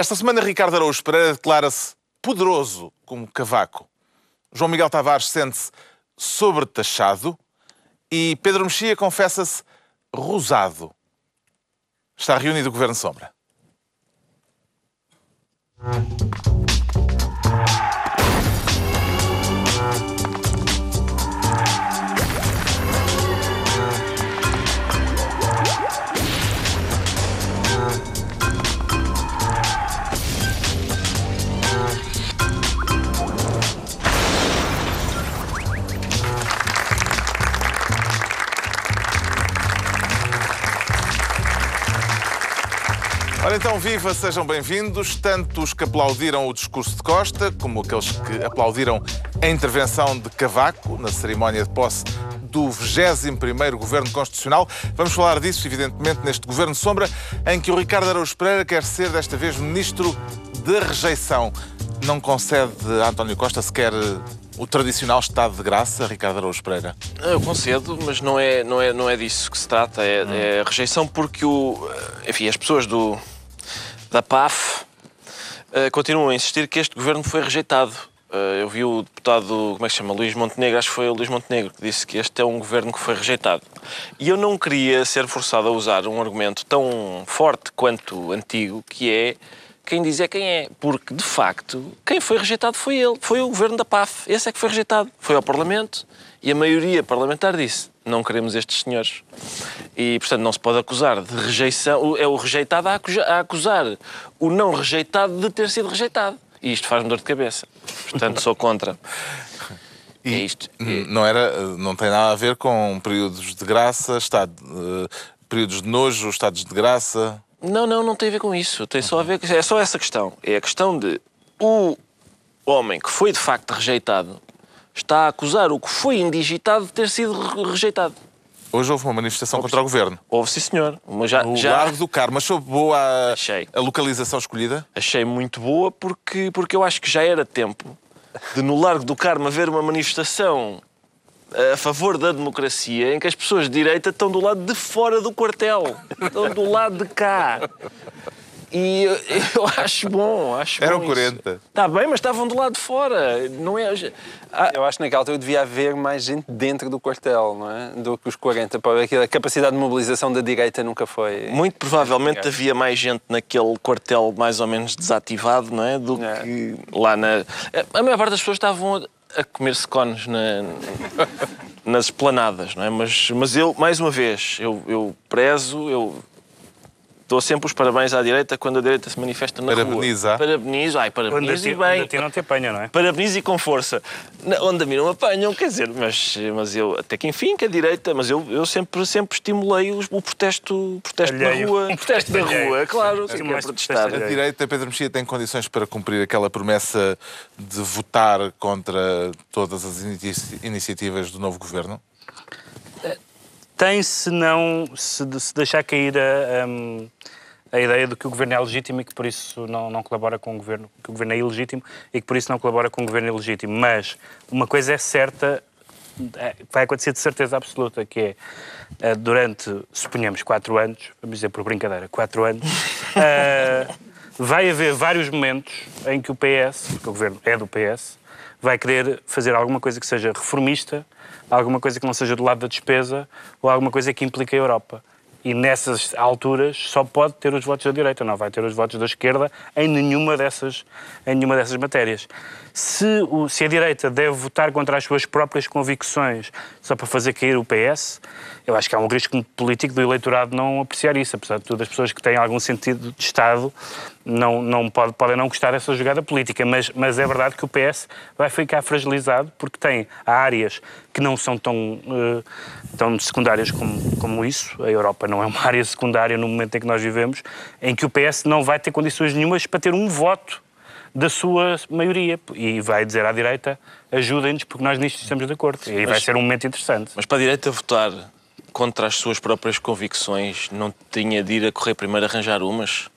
Esta semana, Ricardo Araújo Pereira declara-se poderoso como Cavaco. João Miguel Tavares sente-se sobretaxado e Pedro Mexia confessa-se rosado. Está reunido o Governo Sombra. Ora então, viva, sejam bem-vindos. Tanto os que aplaudiram o discurso de Costa, como aqueles que aplaudiram a intervenção de Cavaco na cerimónia de posse do 21º Governo Constitucional. Vamos falar disso, evidentemente, neste Governo Sombra, em que o Ricardo Araújo Pereira quer ser, desta vez, Ministro da Rejeição. Não concede a António Costa sequer o tradicional estado de graça, Ricardo Araújo Pereira? Eu concedo, mas não é, não é, não é disso que se trata. É, hum. é rejeição porque o, enfim, as pessoas do, da PAF uh, continuam a insistir que este governo foi rejeitado. Uh, eu vi o deputado, como é que se chama? Luís Montenegro, acho que foi o Luís Montenegro, que disse que este é um governo que foi rejeitado. E eu não queria ser forçado a usar um argumento tão forte quanto antigo, que é quem diz é quem é. Porque, de facto, quem foi rejeitado foi ele. Foi o governo da PAF. Esse é que foi rejeitado. Foi ao Parlamento e a maioria parlamentar disse não queremos estes senhores. E, portanto, não se pode acusar de rejeição. É o rejeitado a acusar o não rejeitado de ter sido rejeitado. E isto faz-me dor de cabeça. Portanto, sou contra. E é isto. Não, era, não tem nada a ver com períodos de graça, estado, uh, períodos de nojo, estados de graça. Não, não, não tem a ver com isso. Tem só a ver é só essa questão. É a questão de o homem que foi de facto rejeitado está a acusar o que foi indigitado de ter sido rejeitado. Hoje houve uma manifestação houve, contra o governo. Houve, sim, senhor. Mas já, no já... Largo do Carmo. Achou boa a, Achei. a localização escolhida? Achei muito boa porque, porque eu acho que já era tempo de, no Largo do Carmo, haver uma manifestação a favor da democracia em que as pessoas de direita estão do lado de fora do quartel, estão do lado de cá. E eu, eu acho bom, acho Eram bom 40. Está bem, mas estavam do lado de fora. Não é... Ah, eu acho que naquela altura devia haver mais gente dentro do quartel, não é? Do que os 40. A capacidade de mobilização da direita nunca foi. Muito provavelmente havia mais gente naquele quartel mais ou menos desativado, não é? Do é. que lá na. A maior parte das pessoas estavam a comer secones na, nas esplanadas, não é? Mas, mas eu, mais uma vez, eu, eu prezo, eu dou sempre os parabéns à direita quando a direita se manifesta na Parabeniza. rua. Parabenizo. Ai, parabenizo e bem. Onde a não te apanham, não é? Parabenizo e com força. Onde a mim não apanham, quer dizer, mas, mas eu, até que enfim, que a direita, mas eu, eu sempre, sempre estimulei os, o protesto, protesto da rua. Um protesto da rua, claro, que é protestar. A direita, Pedro Mexia, tem condições para cumprir aquela promessa de votar contra todas as iniciativas do novo governo? Tem se não se, se deixar cair a, a, a, ideia de que o governo é legítimo e que por isso não, não colabora com o governo, que o governo é ilegítimo e que por isso não colabora com o governo ilegítimo. Mas uma coisa é certa, é, vai acontecer de certeza absoluta, que é eh, durante, suponhamos, quatro anos, vamos dizer por brincadeira, quatro anos, uh, vai haver vários momentos em que o PS, porque o governo é do PS, vai querer fazer alguma coisa que seja reformista, alguma coisa que não seja do lado da despesa ou alguma coisa que implique a Europa. E nessas alturas só pode ter os votos da direita, não vai ter os votos da esquerda em nenhuma dessas, em nenhuma dessas matérias. Se, o, se a direita deve votar contra as suas próprias convicções só para fazer cair o PS, eu acho que há um risco político do eleitorado não apreciar isso. Apesar de tudo, as pessoas que têm algum sentido de Estado não, não pode, podem não gostar dessa jogada política, mas, mas é verdade que o PS vai ficar fragilizado porque tem áreas que não são tão, uh, tão secundárias como, como isso. A Europa não é uma área secundária no momento em que nós vivemos, em que o PS não vai ter condições nenhumas para ter um voto da sua maioria e vai dizer à direita ajudem-nos porque nós nisto estamos de acordo. E aí vai ser um momento interessante. Mas para a direita votar contra as suas próprias convicções não tinha de ir a correr primeiro arranjar umas?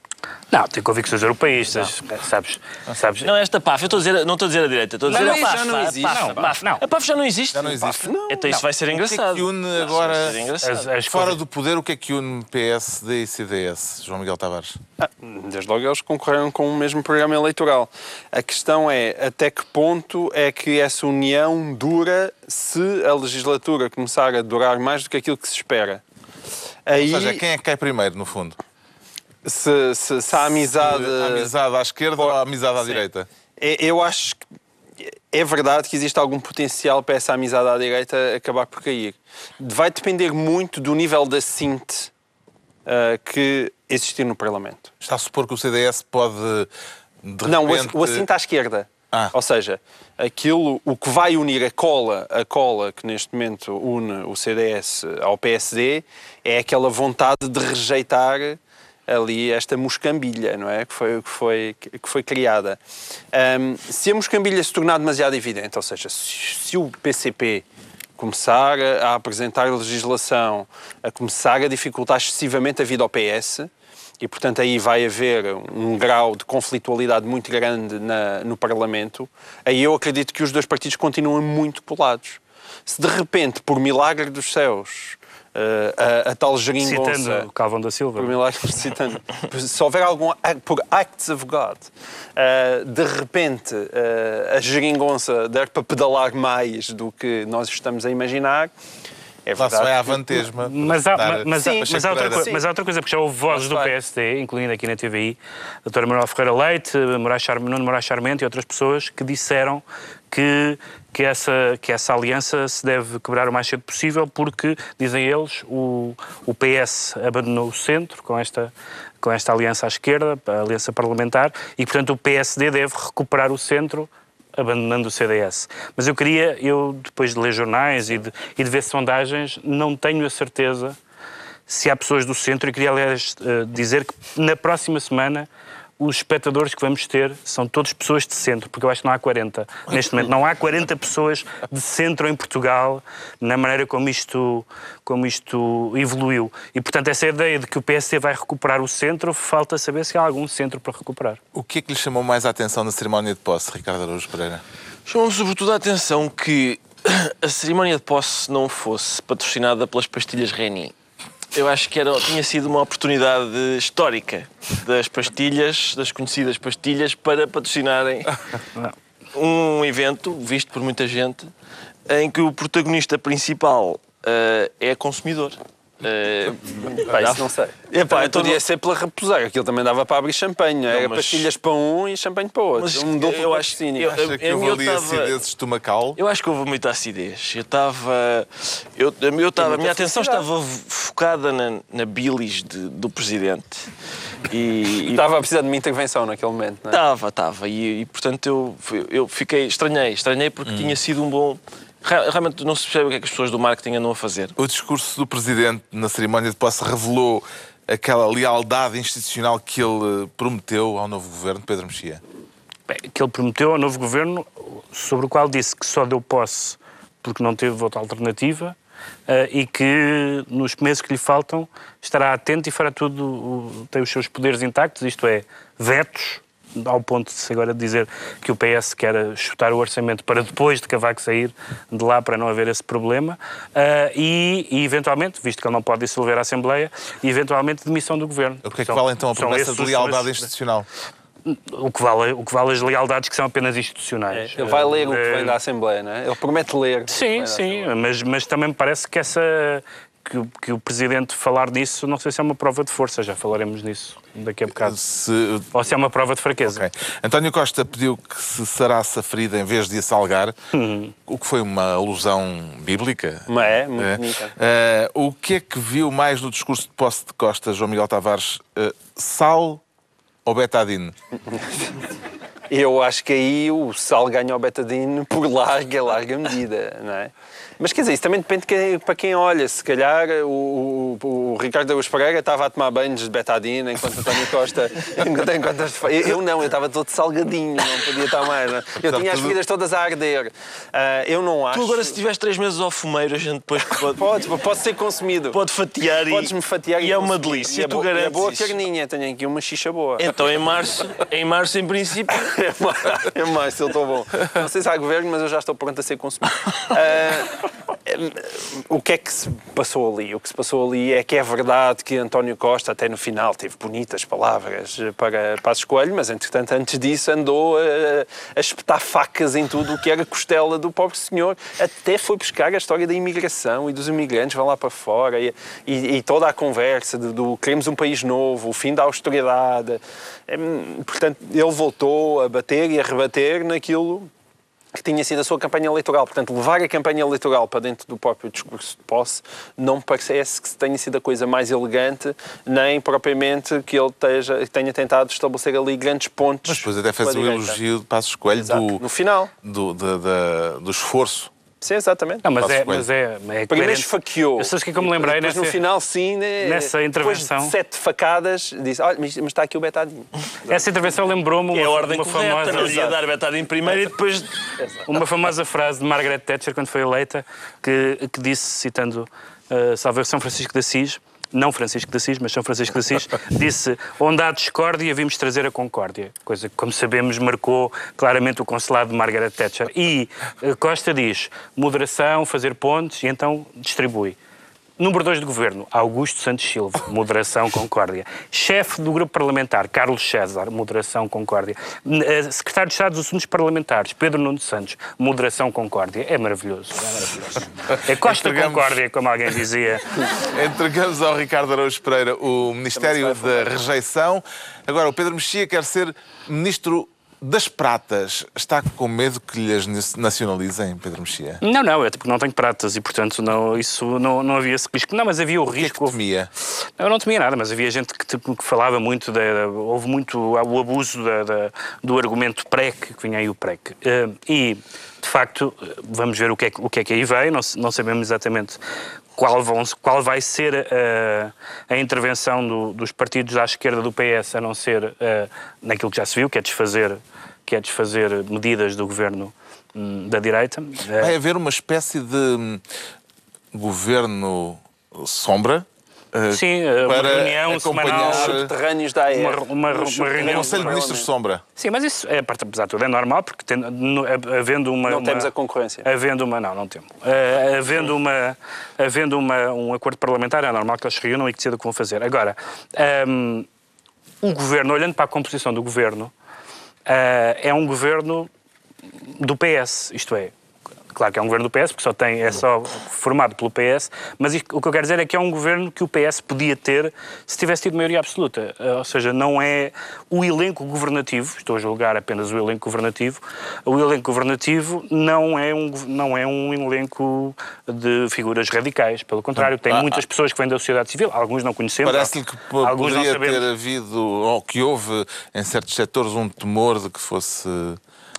Não, tem convicções europeístas, sabes? sabes? Não, esta PAF, eu estou a dizer, não estou a dizer a direita, estou a dizer Não, a PAF. já não a existe. PAF, Não, a PAF. não. A PAF já não existe. Já não existe. Então isso vai ser O que é engraçado. que une agora, engraçado. As- as fora do poder, o que é que une PSD e CDS, João Miguel Tavares? Ah, Desde logo eles concorreram com o mesmo programa eleitoral. A questão é até que ponto é que essa união dura se a legislatura começar a durar mais do que aquilo que se espera. Aí, Ou seja, quem é que cai primeiro, no fundo? Se, se, se a amizade. A amizade à esquerda ou a amizade à direita? É- Eu acho que é verdade que existe algum potencial para essa amizade à direita acabar por cair. Vai depender muito do nível da síntese ah, que existir no Parlamento. Está a supor que o CDS pode, de Não, repente... o assento à esquerda. Ah. Ou seja, aquilo, o que vai unir a cola, a cola que neste momento une o CDS ao PSD, é aquela vontade de rejeitar ali esta moscambilha, não é? Que foi, que foi, que foi criada. Ahm, se a moscambilha se tornar demasiado evidente, ou seja, se, se o PCP começar a apresentar legislação, a começar a dificultar excessivamente a vida ao PS, e portanto aí vai haver um grau de conflitualidade muito grande na- no Parlamento, aí eu acredito que os dois partidos continuam muito colados. Se de repente, por milagre dos céus, a, a tal geringonça... Citando Calvão da Silva. Por milagre, citando. Se houver algum. Por acts of God, uh, de repente uh, a geringonça der para pedalar mais do que nós estamos a imaginar. É Lá se verdade. vai à vantesma. Mas há, Dar- mas, Sim, mas, há outra coisa, mas há outra coisa, porque já houve vozes do. PSD, incluindo aqui na TVI, a doutora Manuel Ferreira Leite, Moraes Char, Nuno Moraes Charmente e outras pessoas que disseram que, que, essa, que essa aliança se deve quebrar o mais cedo possível porque, dizem eles, o, o PS abandonou o centro com esta, com esta aliança à esquerda, a aliança parlamentar, e portanto o PSD deve recuperar o centro abandonando o CDS. Mas eu queria, eu depois de ler jornais e de, e de ver sondagens, não tenho a certeza se há pessoas do centro, e queria, aliás, eh, dizer que na próxima semana os espectadores que vamos ter são todos pessoas de centro, porque eu acho que não há 40 neste momento. Não há 40 pessoas de centro em Portugal na maneira como isto, como isto evoluiu. E, portanto, essa ideia de que o PSD vai recuperar o centro, falta saber se há algum centro para recuperar. O que é que lhe chamou mais a atenção na cerimónia de posse, Ricardo Araújo Pereira? Chamou-me sobretudo a atenção que a cerimónia de posse não fosse patrocinada pelas pastilhas Reni. Eu acho que era, tinha sido uma oportunidade histórica das pastilhas, das conhecidas pastilhas, para patrocinarem um evento visto por muita gente em que o protagonista principal eh, é consumidor. Pá, isso não sei. Epá, então podia não- ser pela repousar, aquilo também dava para abrir champanhe, não? Era mas- pastilhas para um e champanhe para outro. Mas um duplo eu acho- eu- Acha que eu- houve eu ali tava- acidez estomacal? Eu acho que houve muita acidez. Eu estava. Eu, eu estava a minha atenção estava focada na, na bilis de- do presidente. E, Estava a precisar de uma intervenção naquele momento, não é? Estava, estava. E, e, portanto eu, eu fiquei. Estranhei, estranhei porque tinha sido um bom. Realmente não se percebe o que é que as pessoas do marketing andam a fazer. O discurso do Presidente na cerimónia de posse revelou aquela lealdade institucional que ele prometeu ao novo governo, Pedro Mexia. Bem, que ele prometeu ao novo governo, sobre o qual disse que só deu posse porque não teve voto alternativa eh, e que nos meses que lhe faltam estará atento e fará tudo, tem os seus poderes intactos, isto é, vetos, ao ponto de se agora dizer que o PS quer chutar o orçamento para depois de Cavaco sair de lá para não haver esse problema eh, e, e, eventualmente, visto que ele não pode dissolver a Assembleia, e eventualmente demissão do governo. O que é que São- vale então a promessa de lealdade institucional? o que, vale, o que vale as lealdades que são apenas institucionais. Ele vai ler o que Eh, vem da Assembleia, não é? Ele promete ler. Sim, sim, mas, mas também me parece que essa que, o- que o Presidente falar disso, não sei se é uma prova de força, já falaremos nisso daqui a bocado. Se- Ou se é uma prova de fraqueza. Ok. António Costa pediu que se sarasse a ferida em vez de a salgar, o que foi uma alusão bíblica. Mas é, muito É. bonita. Eh, o que é que viu mais no discurso de posse de Costa, João Miguel Tavares? Eh, sal ou betadine? Eu acho que aí o sal ganha o betadine por larga, larga medida, não é? Mas quer dizer, isso também depende de quem, para quem olha. Se calhar o, o, o Ricardo Araújo Pereira estava a tomar banhos de betadina enquanto António Costa. enquanto, enquanto, eu, eu não, eu estava todo salgadinho, não podia estar mais. Não. Eu tinha as feridas todas a arder. Uh, eu não acho. Tu agora, se tiveres três meses ao fumeiro, a gente depois pode. pode, pode ser consumido. Pode fatiar Podes-me fatiar e, e é uma delícia. E é tu bo- e garantes é boa isso. carninha, tenho aqui uma xixa boa. Então, em março, em março, em princípio, É mais, é mais, eu estou bom. Não sei se há governo, mas eu já estou pronto a ser consumido. Ah, o que é que se passou ali? O que se passou ali é que é verdade que António Costa, até no final, teve bonitas palavras para Passos Coelho, mas entretanto, antes disso, andou a, a espetar facas em tudo o que era costela do pobre senhor. Até foi buscar a história da imigração e dos imigrantes vão lá para fora e, e- e toda a conversa do, do queremos um país novo, o fim da austeridade. Hum, Portanto, ele voltou a bater e a rebater naquilo que tinha sido a sua campanha eleitoral. Portanto, levar a campanha eleitoral para dentro do próprio discurso de posse não me parece que tenha sido a coisa mais elegante, nem propriamente que ele tenha tentado estabelecer ali grandes pontos. Mas depois até fez o elogio de Passos Coelho Exato. do, No final. do, da- da- do esforço. Sim, exatamente. Não, mas é, mas é, é Primeiro esfaqueou. Eu sei o que é que eu me lembrei Depois, nessa, no final, sim, né, nessa depois intervenção. de sete facadas, disse: Olha, mas mas está aqui o betadinho. essa intervenção lembrou-me uma, é a ordem uma correta. famosa, Não ia dar betade em primeiro e depois. uma famosa frase de Margaret Thatcher quando foi eleita que, que disse, citando uh, salve São Francisco de Assis, não Francisco de Assis, mas São Francisco de Assis, disse onde há discórdia vimos trazer a concórdia. Coisa que, como sabemos, marcou claramente o consulado de Margaret Thatcher. E uh, Costa diz moderação, fazer pontes e então distribui. Número 2 do governo, Augusto Santos Silva, moderação, concórdia. Chefe do grupo parlamentar, Carlos César, moderação, concórdia. Eh, Secretário de Estado dos Assuntos Parlamentares, Pedro Nuno Santos, moderação, concórdia. É maravilhoso, é maravilhoso. É Costa Entregamos- Concórdia, como alguém dizia. Entregamos ao Ricardo Araújo Pereira o Ministério da Rejeição. Agora, o Pedro Mexia quer ser Ministro das Pratas. Está com medo que lhes nacionalizem, Pedro Mexia? Não, não, é porque não tenho pratas e, portanto, não, isso não, não havia esse risco. Não, mas havia o O que é risco. que temia? Eu não temia nada, mas havia gente que, tipo, que falava muito, da, da- houve muito o abuso da- da- do argumento PREC, que vinha aí o PREC. Eh, e, de facto, eh, vamos ver o que é, que- o que, é que aí vem, não, não sabemos exatamente qual, vão, qual vai ser eh, a intervenção do- dos partidos à esquerda do PS, a não ser eh, naquilo que já se viu, que é desfazer, que é desfazer medidas do governo hum, da direita. Eh, Vai haver uma espécie de hum, governo sombra Sim, eh, uma para reunião acompanhar semanal. Subterrâneos da AR. Uma- uma- Nos uma reunião o Conselho de Ministros do sombra. Sim, mas isso, é, parte- apesar de tudo, é normal, porque no- havendo uma... Não uma- temos a concorrência. Havendo uma... Não, não temos. Eh, havendo uma, havendo uma, um acordo parlamentar, é normal que eles se reúnam e que decidam o que vão fazer. Agora, ehm, o governo, olhando para a composição do governo, eh, é um governo do PS, isto é, claro que é um governo do PS, porque só tem, é só formado pelo PS, mas o que eu quero dizer é que é um governo que o PS podia ter se tivesse tido maioria absoluta. Eh, Ou seja, não é o elenco governativo, estou a julgar apenas o elenco governativo, o elenco governativo não é um, não é um elenco de figuras radicais, pelo contrário, tem Ah, muitas ah. pessoas que vêm da sociedade civil, alguns não conhecemos, Parece-lhe que alguns poderia ter havido, ou que houve em certos setores, um temor de que fosse.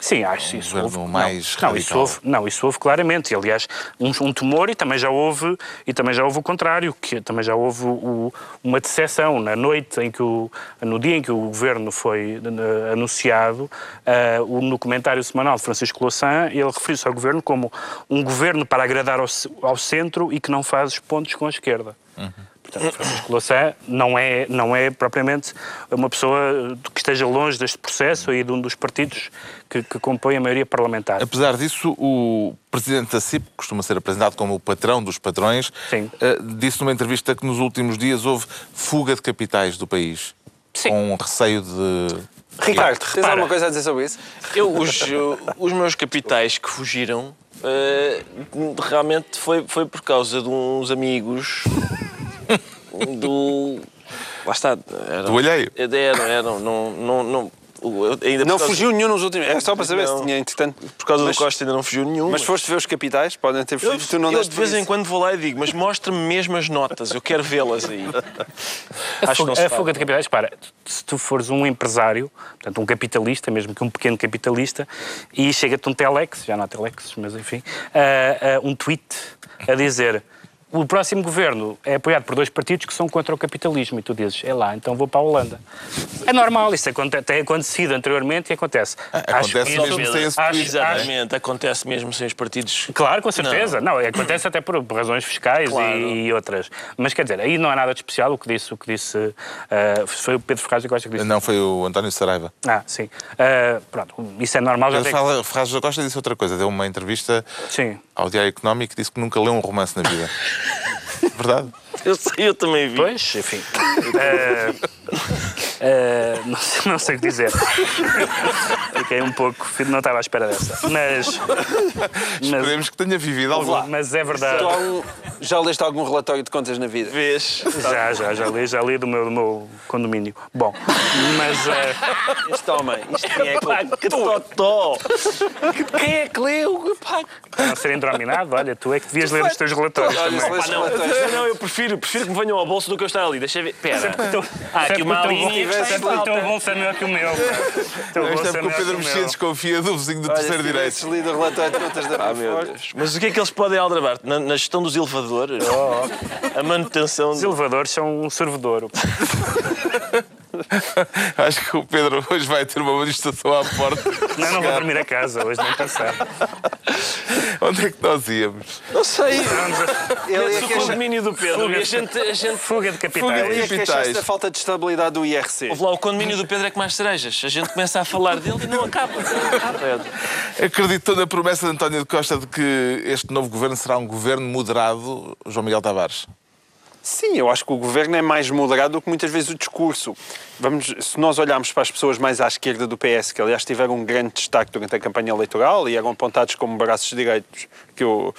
Sim, acho isso governo houve. mais não, não, isso houve, não, isso houve claramente. E, aliás, um, um temor e também já houve e também já houve o contrário, que também já houve o- uma decepção na noite em que o no dia em que o governo foi eh, anunciado, o, no comentário semanal de Francisco Louçã, ele referiu-se ao governo como um governo para agradar ao, ao centro e que não faz os pontos com a esquerda. Portanto, Francisco Louçã não é, não é propriamente uma pessoa que esteja longe deste processo e de um dos partidos que, que compõem a maioria parlamentar. Apesar disso, o presidente da CIP, que costuma ser apresentado como o patrão dos patrões, Sim. eh, disse numa entrevista que nos últimos dias houve fuga de capitais do país. Sim. Com receio de. Ricardo, tens Repara. alguma coisa a dizer sobre isso? Eu, os, os meus capitais que fugiram, eh, realmente foi, foi por causa de uns amigos do. Lá está. Eram, Do alheio. Eram, eram. Não, não, não, O- eu- ainda Não fugiu nenhum nos últimos. É só para saber Não. se tinha, entretanto. Por causa mas, do Costa ainda não fugiu nenhum. Mas foste ver os capitais? Podem ter Eu, fugido. Tu não eu de vez em quando vou lá e digo, mas mostra-me mesmo as notas, eu quero vê-las aí. A, Acho que fuga, não a fuga de capitais, para, se tu fores um empresário, portanto um capitalista, mesmo que um pequeno capitalista, e chega-te um telex, já não há telex, mas enfim, ah, ah, um tweet a dizer o próximo governo é apoiado por dois partidos que são contra o capitalismo e tu dizes, é lá, então vou para a Holanda. É normal, isso aconte- tem acontecido anteriormente e acontece. Acho acontece isso- mesmo sem esse acho- tweet. Exatamente, acontece mesmo sem os partidos. Claro, com certeza. Não, acontece até por razões fiscais Claro. e, e outras. Mas quer dizer, aí não há nada de especial. O que disse, o que disse ah, foi o Pedro Ferraz da Costa que disse. Não, foi o António Saraiva. Ah, sim. Ah, pronto, isso é normal. Já Ferraz da Costa disse outra coisa. Deu uma entrevista Sim. Ao Diário Económico disse que nunca leu um romance na vida. Verdade? Eu, sei, eu também vi. Pois, enfim. Ah, ah, não, sei, não sei o que dizer. Fiquei um pouco. Não estava à espera dessa. Mas. Mas, Esperemos que tenha vivido algum. mas é verdade. Tu há um- já leste algum relatório de contas na vida? Vês? Já, já, já li, já li do meu, do meu condomínio. Bom, mas. ah, Este homem, isto quem é que Pá, que totó! Quem é que leu? Pá, para não ser indrominado, olha, tu é que devias ler os teus relatórios Olha, também. Pá, não, relatórios. não, eu prefiro, prefiro que me venham ao bolso do que eu estar ali. Deixa eu ver. Espera. Então, Ah, aqui uma linha em sempre o bolso é melhor que o meu. pá. O teu Isto bolso é porque o Pedro Mexia desconfia do vizinho do Olha, terceiro se direito. tivesses lido o relatório de contas da Ah, meu Deus. Mas o que é que eles podem aldrabar? Na, na gestão dos elevadores? A manutenção. Os Do... elevadores são um servidor. Acho que o Pedro hoje vai ter uma manifestação à porta. Não, não vou dormir a casa hoje, nem pensar. Onde é que nós íamos? Não sei. ele ia o queixar- condomínio do Pedro. E a gente, a gente... Fuga de capitais. ia queixar-se Capitais. da falta de estabilidade do IRC. Houve lá o condomínio do Pedro é que mais cerejas. A gente começa a falar dele e não acaba. Acreditou na promessa de António de Costa de que este novo governo será um governo moderado, João Miguel Tavares? Sim, eu acho que o governo é mais moderado do que muitas vezes o discurso. Vamos, se nós olharmos para as pessoas mais à esquerda do PS, que aliás tiveram um grande destaque durante a campanha eleitoral e eram apontados como braços direitos, que o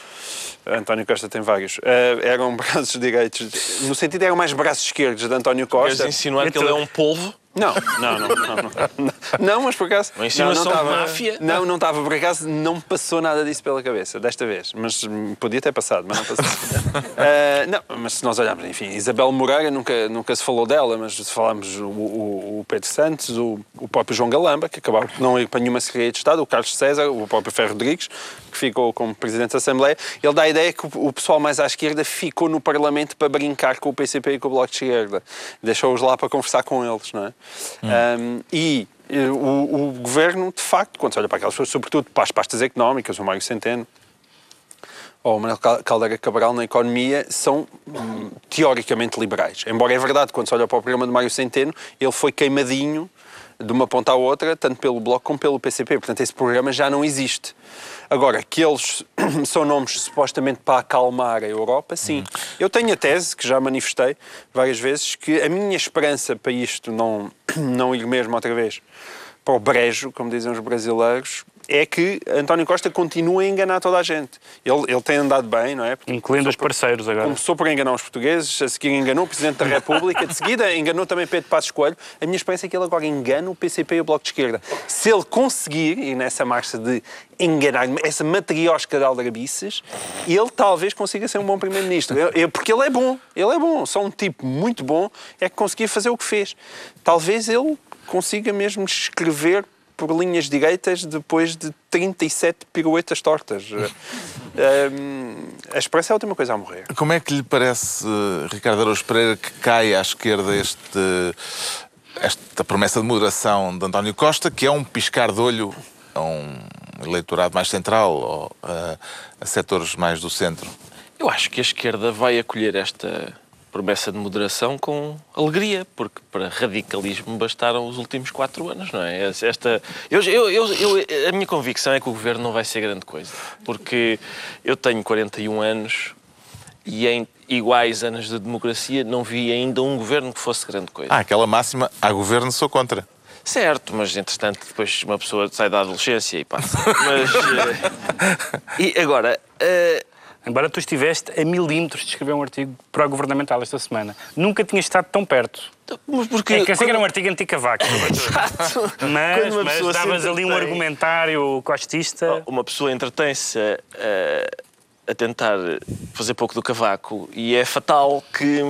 António Costa tem vários, eh, eram braços direitos, no sentido eram mais braços esquerdos de António Queres Costa. insinuar que ele é um polvo? Não, não, não, não, não. Não, mas por acaso. Uma insinuação não, não de estava- máfia? Não, não estava, por acaso, não passou nada disso pela cabeça, desta vez. Mas podia ter passado, mas não passou. Ah, não, mas se nós olharmos, enfim, Isabel Moreira nunca, nunca se falou dela, mas se falarmos o, Pedro Santos, o, o próprio João Galamba, que acabaram por não ir para nenhuma Secretaria de Estado, o Carlos César, o próprio Ferro Rodrigues, que ficou como Presidente da Assembleia, ele dá a ideia que o, pessoal mais à esquerda ficou no Parlamento para brincar com o PCP e com o Bloco de Esquerda. Deixou-os lá para conversar com eles, não é? Um, e eh, o, o governo, de facto, quando se olha para aquelas pessoas, sobretudo para as pastas económicas, o Mário Centeno, ou o Manuel Cal- Caldeira Cabral na economia são hum, teoricamente liberais. Embora é verdade, quando se olha para o programa de Mário Centeno, ele foi queimadinho de uma ponta à outra, tanto pelo Bloco como pelo PCP. Portanto, esse programa já não existe. Agora, que eles são nomes supostamente para acalmar a Europa, sim. Eu tenho a tese, que já manifestei várias vezes, que a minha esperança para isto não, não ir mesmo outra vez para o brejo, como dizem os brasileiros, é que António Costa continua a enganar toda a gente. Ele, ele tem andado bem, não é? Porque Incluindo os parceiros agora. Começou por enganar os portugueses, a seguir enganou o Presidente da República, de seguida enganou também Pedro Passos Coelho. A minha esperança é que ele agora engane o PCP e o Bloco de Esquerda. Se ele conseguir, e nessa marcha de enganar, essa matriosca de aldrabices, ele talvez consiga ser um bom Primeiro-Ministro. Porque ele é bom, ele é bom. Só um tipo muito bom é que conseguia fazer o que fez. Talvez ele consiga mesmo escrever por linhas direitas depois de 37 piruetas tortas. Hum, a esperança é a última coisa a morrer. Como é que lhe parece, Ricardo Araújo Pereira, que cai à esquerda este, esta promessa de moderação de António Costa, que é um piscar de olho a um eleitorado mais central ou a, a setores mais do centro? Eu acho que a esquerda vai acolher esta promessa de moderação com alegria, porque para radicalismo bastaram os últimos quatro anos, não é? Esta, eu, eu, eu, a minha convicção é que o governo não vai ser grande coisa, porque eu tenho 41 anos e em iguais anos de democracia não vi ainda um governo que fosse grande coisa. Ah, aquela máxima, há governo, sou contra. Certo, mas entretanto depois uma pessoa sai da adolescência e passa. Mas, eh, e agora, eh, embora tu estiveste a milímetros de escrever um artigo pró-governamental esta semana, nunca tinhas estado tão perto. Mas porque. É que eu sei que era um quando- artigo anti-cavaco, Exato. mas, Quando mas davas ali um argumentário costista. Uma pessoa entretém-se a, a- tentar fazer pouco do cavaco e é fatal que,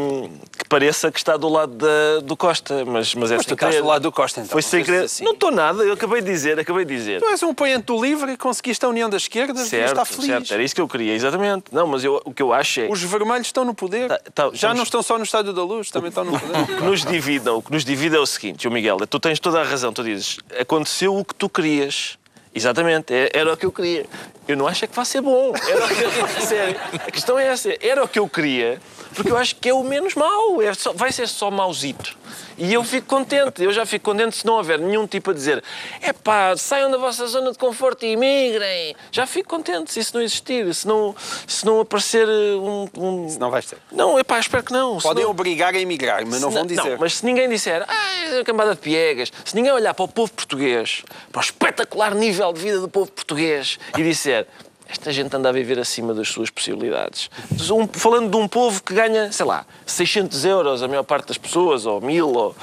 que pareça que está do lado da- do Costa, mas, mas é Mas sem querer. do lado do Costa, então. Foi sem não querer. sejas assim. Não estou nada, eu acabei de dizer, acabei de dizer. Tu és um apoiante do LIVRE e conseguiste a união da esquerda, Certo, estar feliz. certo, era isso que eu queria, exatamente. Não, mas eu, o que eu acho é Os vermelhos estão no poder. Tá- tá- Já estamos- não estão só no Estádio da Luz, também estão no poder. que nos divide, o que nos divide é o seguinte, João Miguel, tu tens toda a razão, tu dizes, aconteceu o que tu querias. Exatamente, é- era o que eu queria. Eu não acho que vai ser bom. Era o que eu, sério, a questão é essa, era o que eu queria, porque eu acho que é o menos mau, é só- vai ser só mauzito. E eu fico contente, eu já fico contente se não houver nenhum tipo a dizer é pá, saiam da vossa zona de conforto e imigrem. Já fico contente se isso não existir, se não, se não aparecer um. um... Não vais ter. Não, é pá, espero que não. Podem senão- obrigar a emigrar, mas não se vão dizer. Não, mas se ninguém disser, ah, é uma cambada de piegas, se ninguém olhar para o povo português, para o espetacular nível de vida do povo português e disser, esta gente anda a viver acima das suas possibilidades. Um- falando de um povo que ganha, sei lá, 600 euros, a maior parte das pessoas, ou 1000, ou,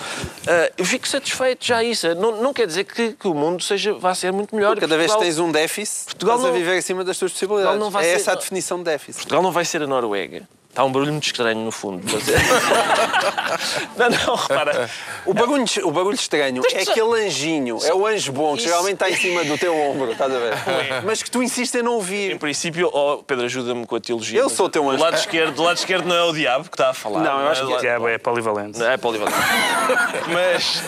ah, eu fico satisfeito já isso. Não, não quer dizer que, que o mundo seja, vá ser muito melhor. Cada vez que Portugal- tens um déficit, Portugal estás a não- viver acima das tuas possibilidades. é ser- essa a definição de déficit. Portugal não vai ser a Noruega. Está um barulho muito estranho no fundo. mas é- não, não, repara. O barulho, o barulho estranho é aquele anjinho, é o anjo bom, que Isso. geralmente está em cima do teu ombro, estás a ver? Mas que tu insistes em não Em ouvir. princípio, oh, Pedro, ajuda-me com a teologia. Eu sou teu do anjo. lado esquerdo, do lado esquerdo não é o diabo que está a falar. Não, eu acho é que do lado- Diabo é polivalente. Não, é polivalente. mas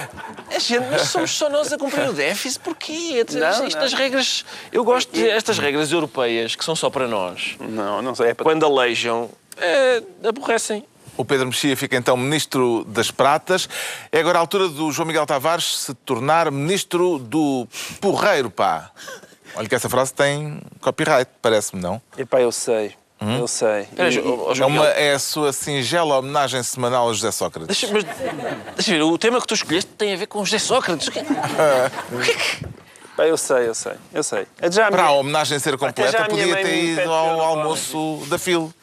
a gente, mas somos só nós a cumprir o déficit. Porquê? Não, Estas não. regras. Eu gosto destas regras europeias que são só para nós. Não, não sei. É para... Quando aleijam, é, aborrecem. O Pedro Mexia fica então Ministro das Pratas. É agora a altura do João Miguel Tavares se tornar Ministro do Porreiro, pá. Olha que essa frase tem copyright, parece-me, não? Epá, eu sei. Eu sei. E- João- É, João uma, Miguel, é a sua singela homenagem semanal a José Sócrates. Deixa, mas, deixa ver, o tema que tu escolheste tem a ver com José Sócrates. O que é- o que é que- Pá, eu sei, eu sei, eu sei. É já a Para a minha- homenagem ser a completa, podia ter ido ao almoço da FIL.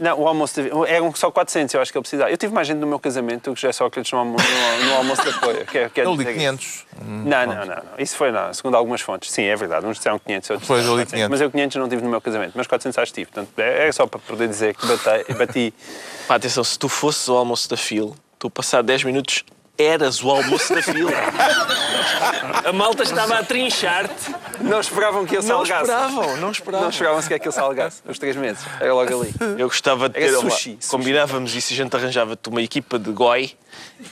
Não, o almoço teve... eram só 400, eu acho que ele precisava. Eu tive mais gente no meu casamento do que já Sócrates no, almo... no, no almoço de apoio. Quer, quer Eu li dizer- 500. Não, não, não, não. Isso foi, não, segundo algumas fontes. Sim, é verdade. Uns disseram 500, outros Pois, eu disseram li 400. 500. Mas eu 500 não tive no meu casamento. Mas 400 acho que tive. Portanto, é é só para poder dizer que bati. bati. Pá, atenção, se tu fosses ao almoço da FIL, tu passar 10 minutos eras o almoço da FIL. A malta estava a trinchar-te. Não esperavam que eu Não salgasse. esperavam, não esperavam. Não esperavam sequer que eu salgasse. Os três meses. Era logo ali. Eu gostava de Era ter. sushi, uma- sushi. Combinávamos isso e a gente arranjava-te uma equipa de goi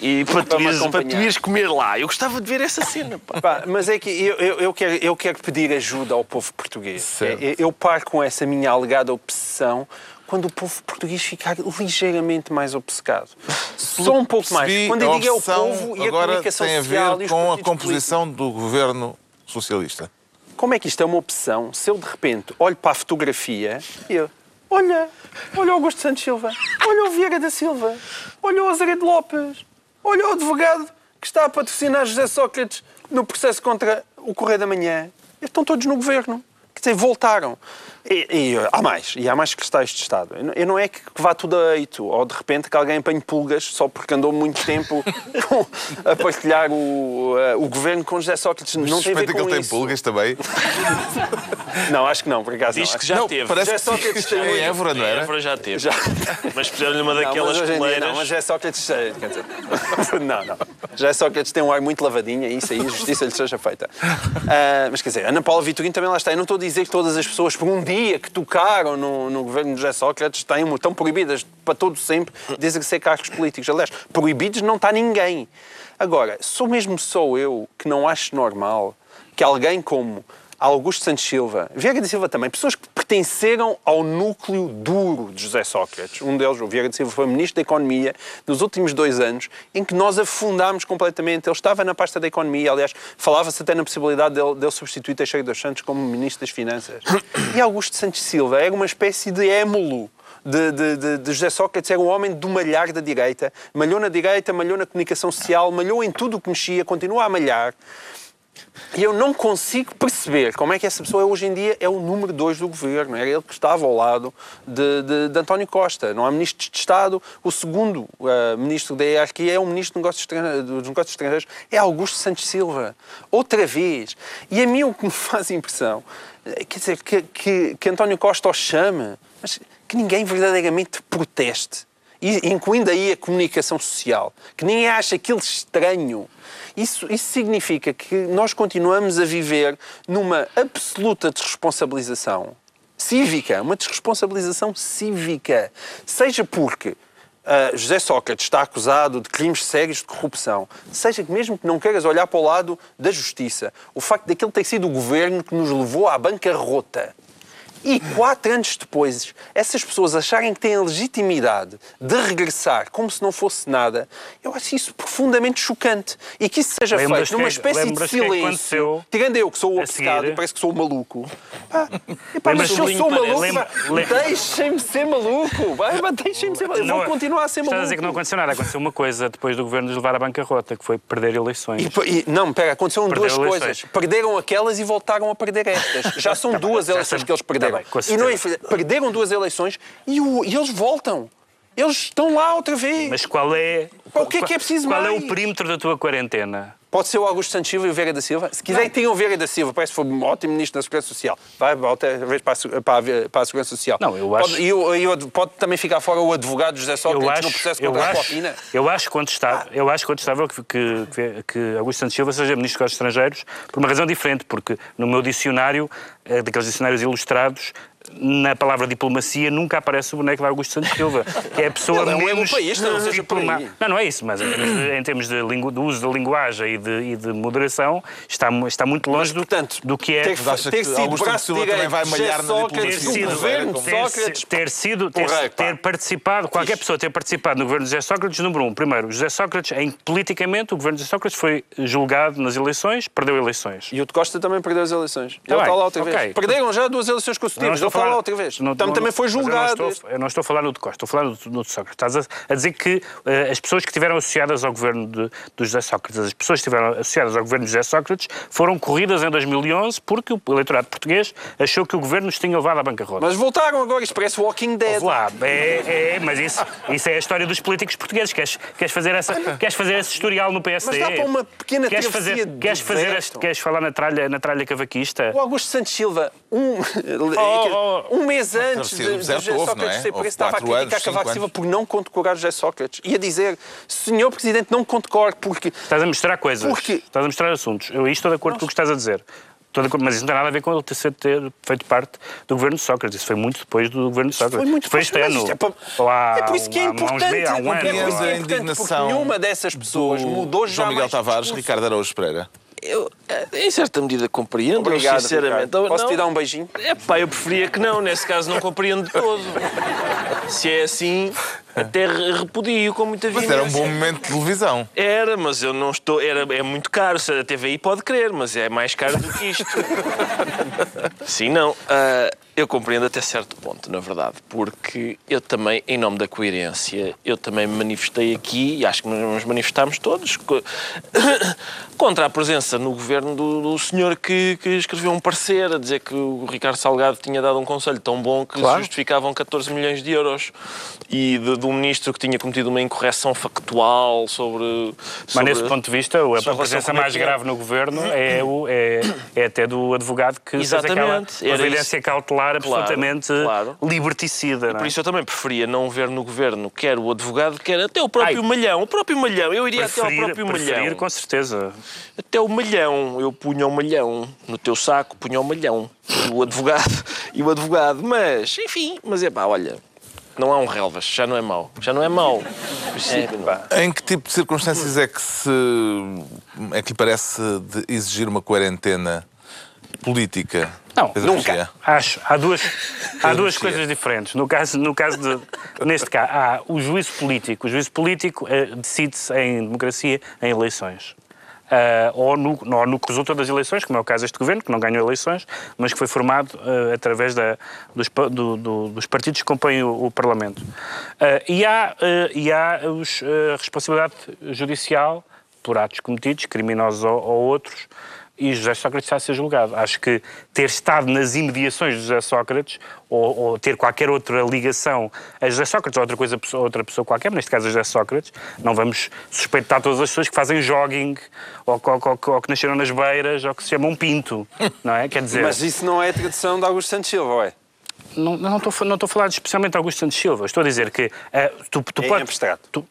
e para tu, Para me ires, para tu ires comer lá. Eu gostava de ver essa cena. Pá. Pá, mas é que eu, eu, eu quero, eu quero pedir ajuda ao povo português. Certo. É, Eu paro com essa minha alegada obsessão quando o povo português ficar ligeiramente mais obcecado. Só um pouco mais. Quando eu digo é o povo e a agora comunicação tem a social ver os com a composição do governo socialista. Como é que isto é uma opção se eu de repente olho para a fotografia e eu, olha, olha o Augusto Santos Silva, olha o Vieira da Silva, olha o Azeredo Lopes, olha o advogado que está a patrocinar José Sócrates no processo contra o Correio da Manhã. Estão todos no governo. Quer dizer, voltaram. E, e há mais, e há mais cristais de Estado. Eu não- não é que vá tudo a eito, ou de repente que alguém apanhe pulgas só porque andou muito tempo a partilhar o, eh, o governo com José Sócrates. Não tem a ver com que ele tem isso. pulgas também. Não, acho que não, por acaso Diz não. que já não, teve. parece Já que só que isto é Évora, não A era? Évora já teve. Já. Mas puseram-lhe uma Não, daquelas mas dia coleiras. não, mas já é Sócrates, quer dizer, não, não. Já é Sócrates tem um ar muito lavadinha e isso aí, a justiça lhe seja feita. Ah, mas quer dizer, Ana Paula Vitorino também lá está. Eu não estou a dizer que todas as pessoas, por um dia que tocaram no, no governo de José Sócrates, têm, estão proibidas para todo sempre de exercer cargos políticos. Aliás, proibidos não está ninguém. Agora, sou mesmo sou eu que não acho normal que alguém como Augusto Santos Silva, Vieira da Silva também, pessoas que pertenceram ao núcleo duro de José Sócrates. Um deles, o Vieira da Silva, foi Ministro da Economia nos últimos dois anos, em que nós afundámos completamente. Ele estava na pasta da Economia, aliás, falava-se até na possibilidade dele, dele substituir Teixeira dos Santos como Ministro das Finanças. E Augusto Santos Silva era uma espécie de émulo de, de, de, de José Sócrates era um homem do malhar da direita, malhou na direita, malhou na comunicação social, malhou em tudo o que mexia, continua a malhar. E eu não consigo perceber como é que essa pessoa hoje em dia é o número dois do governo. Era ele que estava ao lado de, de, de António Costa. Não há ministro de Estado. O segundo uh, ministro da hierarquia é o ministro dos negócios, estrangeiros. É Augusto Santos Silva. Outra vez. E a mim o que me faz impressão, eh, quer dizer, que, que, que António Costa o chame, mas que ninguém verdadeiramente proteste. Incluindo aí a comunicação social. Que ninguém acha aquilo estranho isso, isso significa que nós continuamos a viver numa absoluta desresponsabilização cívica, uma desresponsabilização cívica. Seja porque uh, José Sócrates está acusado de crimes sérios de corrupção, seja que mesmo que não queiras olhar para o lado da justiça, o facto daquele ter sido o governo que nos levou à bancarrota e quatro anos depois, essas pessoas acharem que têm a legitimidade de regressar como se não fosse nada, eu acho isso profundamente chocante. E que isso seja feito numa espécie de silêncio. Tirando eu, que sou o obcecado parece que sou o maluco. Pá, pá, mas se eu sou maluco, deixem-me ser maluco. Deixem-me ser maluco. Eu vou continuar a ser maluco. Estás a dizer que não aconteceu nada. Aconteceu uma coisa depois do governo nos levar à bancarrota, que foi perder eleições. E, e, não, pera, aconteceram duas eleições. coisas. Perderam aquelas e voltaram a perder estas. Já são tá duas eleições que eles perderam bem, e não, perderam duas eleições e, o, e eles voltam. Eles estão lá outra vez. Mas qual é. o que é que é preciso qual mais? Qual é o perímetro da tua quarentena? Pode ser o Augusto Santos Silva e o Vieira da Silva. Se quiserem, tenham o Vieira da Silva. Parece que foi um ótimo ministro da Segurança Social. Vai outra vez para a, para a, para a Segurança Social. Não, eu acho... Pode, e, e, pode também ficar fora o advogado José Sócrates acho, no processo contra acho, a Copina. Eu acho contestável, eu acho contestável que, que, que Augusto Santos Silva seja ministro dos Estrangeiros por uma razão diferente, porque no meu dicionário, eh, daqueles dicionários ilustrados, na palavra diplomacia nunca aparece o boneco de Augusto Santos Silva, que é a pessoa Ele menos é um país, não, diploma... não, não é isso, mas em termos de, lingu... do uso da linguagem e de, e de moderação está, está muito longe mas, portanto, do, do que é. Ter, ter, ter sido Augusto Silva também vai malhar na diplomacia. Ter governo de Sócrates. Ter, sido, ter, Porra, ter participado, qualquer pessoa ter participado no governo de José Sócrates, número um. Primeiro, José Sócrates, em, politicamente, o governo de José Sócrates foi julgado nas eleições, perdeu eleições. E o de Costa também perdeu as eleições. Tá Ele está lá outra vez. Okay. Perderam já duas eleições consecutivas. Lá outra vez. Não, também, também foi julgado. Eu não, estou, eu não estou a falar no de Costa, estou a falar no, no de Sócrates. Estás a, a dizer que uh, as pessoas que estiveram associadas ao governo de, do José Sócrates, as pessoas que estiveram associadas ao governo de José Sócrates, foram corridas em 2011 porque o eleitorado português achou que o governo nos tinha levado à bancarrota. Mas voltaram agora, isso parece Walking Dead. Lá, é, é, mas isso, isso é a história dos políticos portugueses. Queres, queres, fazer, essa, queres fazer esse historial no PSD? Mas dá para uma pequena queres fazer, queres, fazer este, queres falar na tralha, na tralha cavaquista? O Augusto Santos Silva, um, oh, oh, um mês antes de, de José houve, Sócrates ser preso, estava a criticar Cavaco Silva por não condecorar José Sócrates e a dizer, senhor Presidente, não condecore porque... Estás a mostrar coisas, porque... estás a mostrar assuntos. Eu estou de acordo Nossa. com o que estás a dizer. Mas isso não tem nada a ver com ele ter, ter feito parte do governo de Sócrates. Isso foi muito depois do governo de Sócrates. Foi muito foi este ano. É, para... é por isso que é importante. Há, um ano. É por isso que é importante, porque nenhuma dessas pessoas mudou João Miguel Tavares, Ricardo Araújo Pereira eu, em certa medida, compreendo, Obrigado, sinceramente. Posso não, te dar um beijinho? É pá, eu preferia que não, nesse caso não compreendo de todo. Se é assim, até repudio com muita vida. Mas era um bom momento de televisão. Era, mas eu não estou. Era, é muito caro. A TVI pode crer, mas é mais caro do que isto. Sim, não. Uh, eu compreendo até certo ponto, na verdade, porque eu também, em nome da coerência, eu também me manifestei aqui, e acho que nos manifestámos todos, contra a presença no governo do, do senhor que, que, escreveu um parecer a dizer que o Ricardo Salgado tinha dado um conselho tão bom que claro. justificavam 14 milhões de euros e de, de, um ministro que tinha cometido uma incorreção factual sobre. Mas sobre, nesse ponto de vista, a presença mais grave no governo é, o, é, é até do advogado que Exatamente. fez aquela evidência cautelar claro, absolutamente claro. liberticida. Por é? isso eu também preferia não ver no governo quer o advogado, quer até o próprio Ai, Malhão. O próprio Malhão, eu iria preferir, até ao próprio preferir, Malhão. com certeza. Até o Malhão, eu punha o Malhão. No teu saco punha o Malhão. O advogado e o advogado. Mas, enfim, mas é pá, olha, não há um relvas, já não é mau. Já não é mau. É, em que tipo de circunstâncias é que se é que lhe parece de exigir uma quarentena política? Não, nunca. Acho. Há duas, há duas coisas diferentes. No caso, no caso de, neste caso, há o juízo político. O juízo político uh, decide-se em democracia em eleições. Uh, ou, no, ou no que resulta das eleições, como é o caso deste governo, que não ganhou eleições, mas que foi formado uh, através da, dos, do, do, dos partidos que compõem o, o Parlamento. Uh, e há, e há os, a responsabilidade judicial por atos cometidos, criminosos ou, ou outros, e José Sócrates está a ser julgado. Acho que ter estado nas imediações de José Sócrates ou, ou ter qualquer outra ligação a José Sócrates ou outra, coisa, outra pessoa qualquer, neste caso a José Sócrates, não vamos suspeitar todas as pessoas que fazem jogging ou, ou, ou, que nasceram nas beiras ou que se chamam Pinto, não é? Quer dizer... Mas isso não é a tradição de Augusto Santos Silva, é? Não, não, estou, não estou a falar especialmente de Augusto Santos Silva. Estou a dizer que... Uh, tu, tu é pode, abstrato. Tu,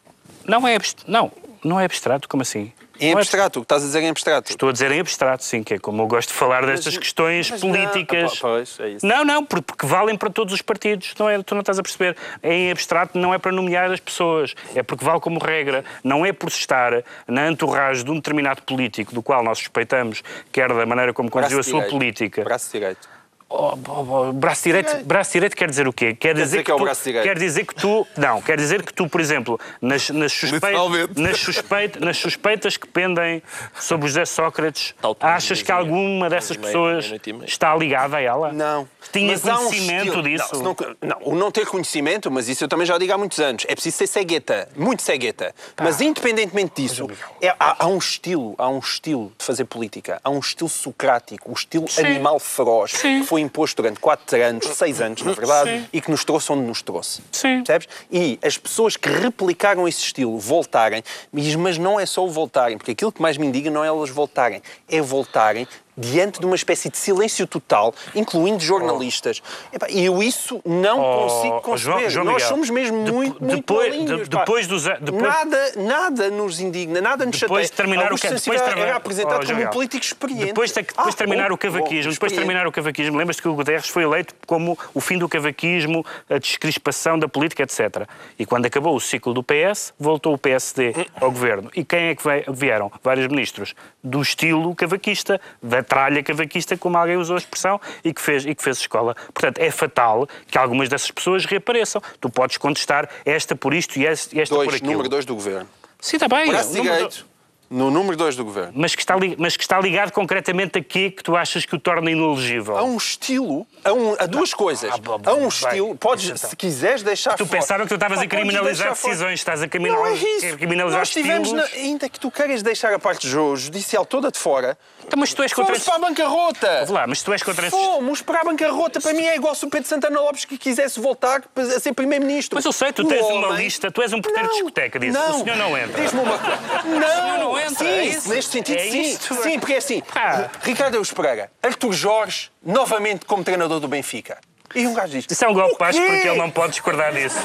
não é. Não, não é abstrato. Como assim? Em Não é abstrato, o que estás a dizer é em abstrato. Estou a dizer em abstrato, sim, que é como eu gosto de falar destas questões mas políticas. Não, pois, é isso. Não, não, por- porque valem para todos os partidos, não é, tu não estás a perceber. Em abstrato não é para nomear as pessoas, é porque vale como regra. Não é por estar na entourage de um determinado político, do qual nós suspeitamos, quer da maneira como conduziu a sua direito. política. Braço direito. Oh, oh, oh, braço, direito, braço direito quer dizer o quê? Quer, dizer que é o tu, braço direito. Quer dizer que tu. Não, quer dizer que tu, por exemplo, nas, nas, suspe- Literalmente. nas, suspeita- nas suspeitas que pendem sobre o José Sócrates, achas que alguma dessas pessoas está ligada a ela? Não. Tinha um conhecimento estilo- disso? Não, não, não, o não ter conhecimento, mas isso eu também já digo há muitos anos. É preciso ser cegueta, muito cegueta. Mas independentemente disso, é- há, há um estilo, há um estilo de fazer política, há um estilo socrático, o estilo Sim. animal feroz, Sim. que foi imposto durante quatro anos, seis anos, na verdade, Sim. e que nos trouxe onde nos trouxe. Sim. Percebes? E as pessoas que replicaram esse estilo voltarem, mas mas não é só o voltarem, porque aquilo que mais me indica não é elas voltarem, é voltarem diante de uma espécie de silêncio total, incluindo jornalistas. Epá, E eu isso não Oh, consigo oh, conceber. João- João Nós somos mesmo depo- muito, muito depois- malinhos, de- depois dos depois- Nada, nada nos indigna, nada nos Depois de chateia. terminar o Augusto que depois de terminar- era apresentado Oh, como um político experiente. Depois de, depois de Ah, terminar bom, o cavaquismo, bom, depois de terminar o cavaquismo, lembras-te que o Guterres foi eleito como o fim do cavaquismo, a descrispação da política, etc. E quando acabou o ciclo do PS, voltou o PSD ao governo. E quem é que vieram? Vários ministros do estilo cavaquista, da tralha cavaquista, como alguém usou a expressão, e que fez, e que fez escola. Portanto, é fatal que algumas dessas pessoas reapareçam. Tu podes contestar esta por isto e esta, esta por Dois, aquilo. número 2 do governo. Sim, está bem. Braço direito, no número 2 do governo. mas que, está, mas que está ligado concretamente a quê que tu achas que o torna inelegível? Há um estilo, há, um- há duas coisas. ah, bom, há um estilo, podes, Então. se quiseres deixar Tu fora- pensava que tu estavas Pá, a criminalizar fora- decisões, estás a Não criminal- é isso. a criminalizar Nós tivemos, na- ainda que tu queiras deixar a parte ju- judicial toda de fora, Então, mas tu és contra fomos esses... para a bancarrota. Ouve lá, mas tu és contra esses... Fomos para a bancarrota. Para mim é igual se o Pedro Santana Lopes que quisesse voltar a ser primeiro-ministro. Mas eu sei, tu O tens uma homem- lista, tu és um porteiro de Não, discoteca, disse. Não. O senhor não entra. Diz-me uma coisa. Não, não entra, sim, é isso? neste sentido, É sim. isto? Sim, porque é assim. Pá. Ricardo Eus Pereira, Artur Jorge, novamente como treinador do Benfica. E um gajo diz: Isso é um golpe "O baixo quê?" porque ele não pode discordar disso.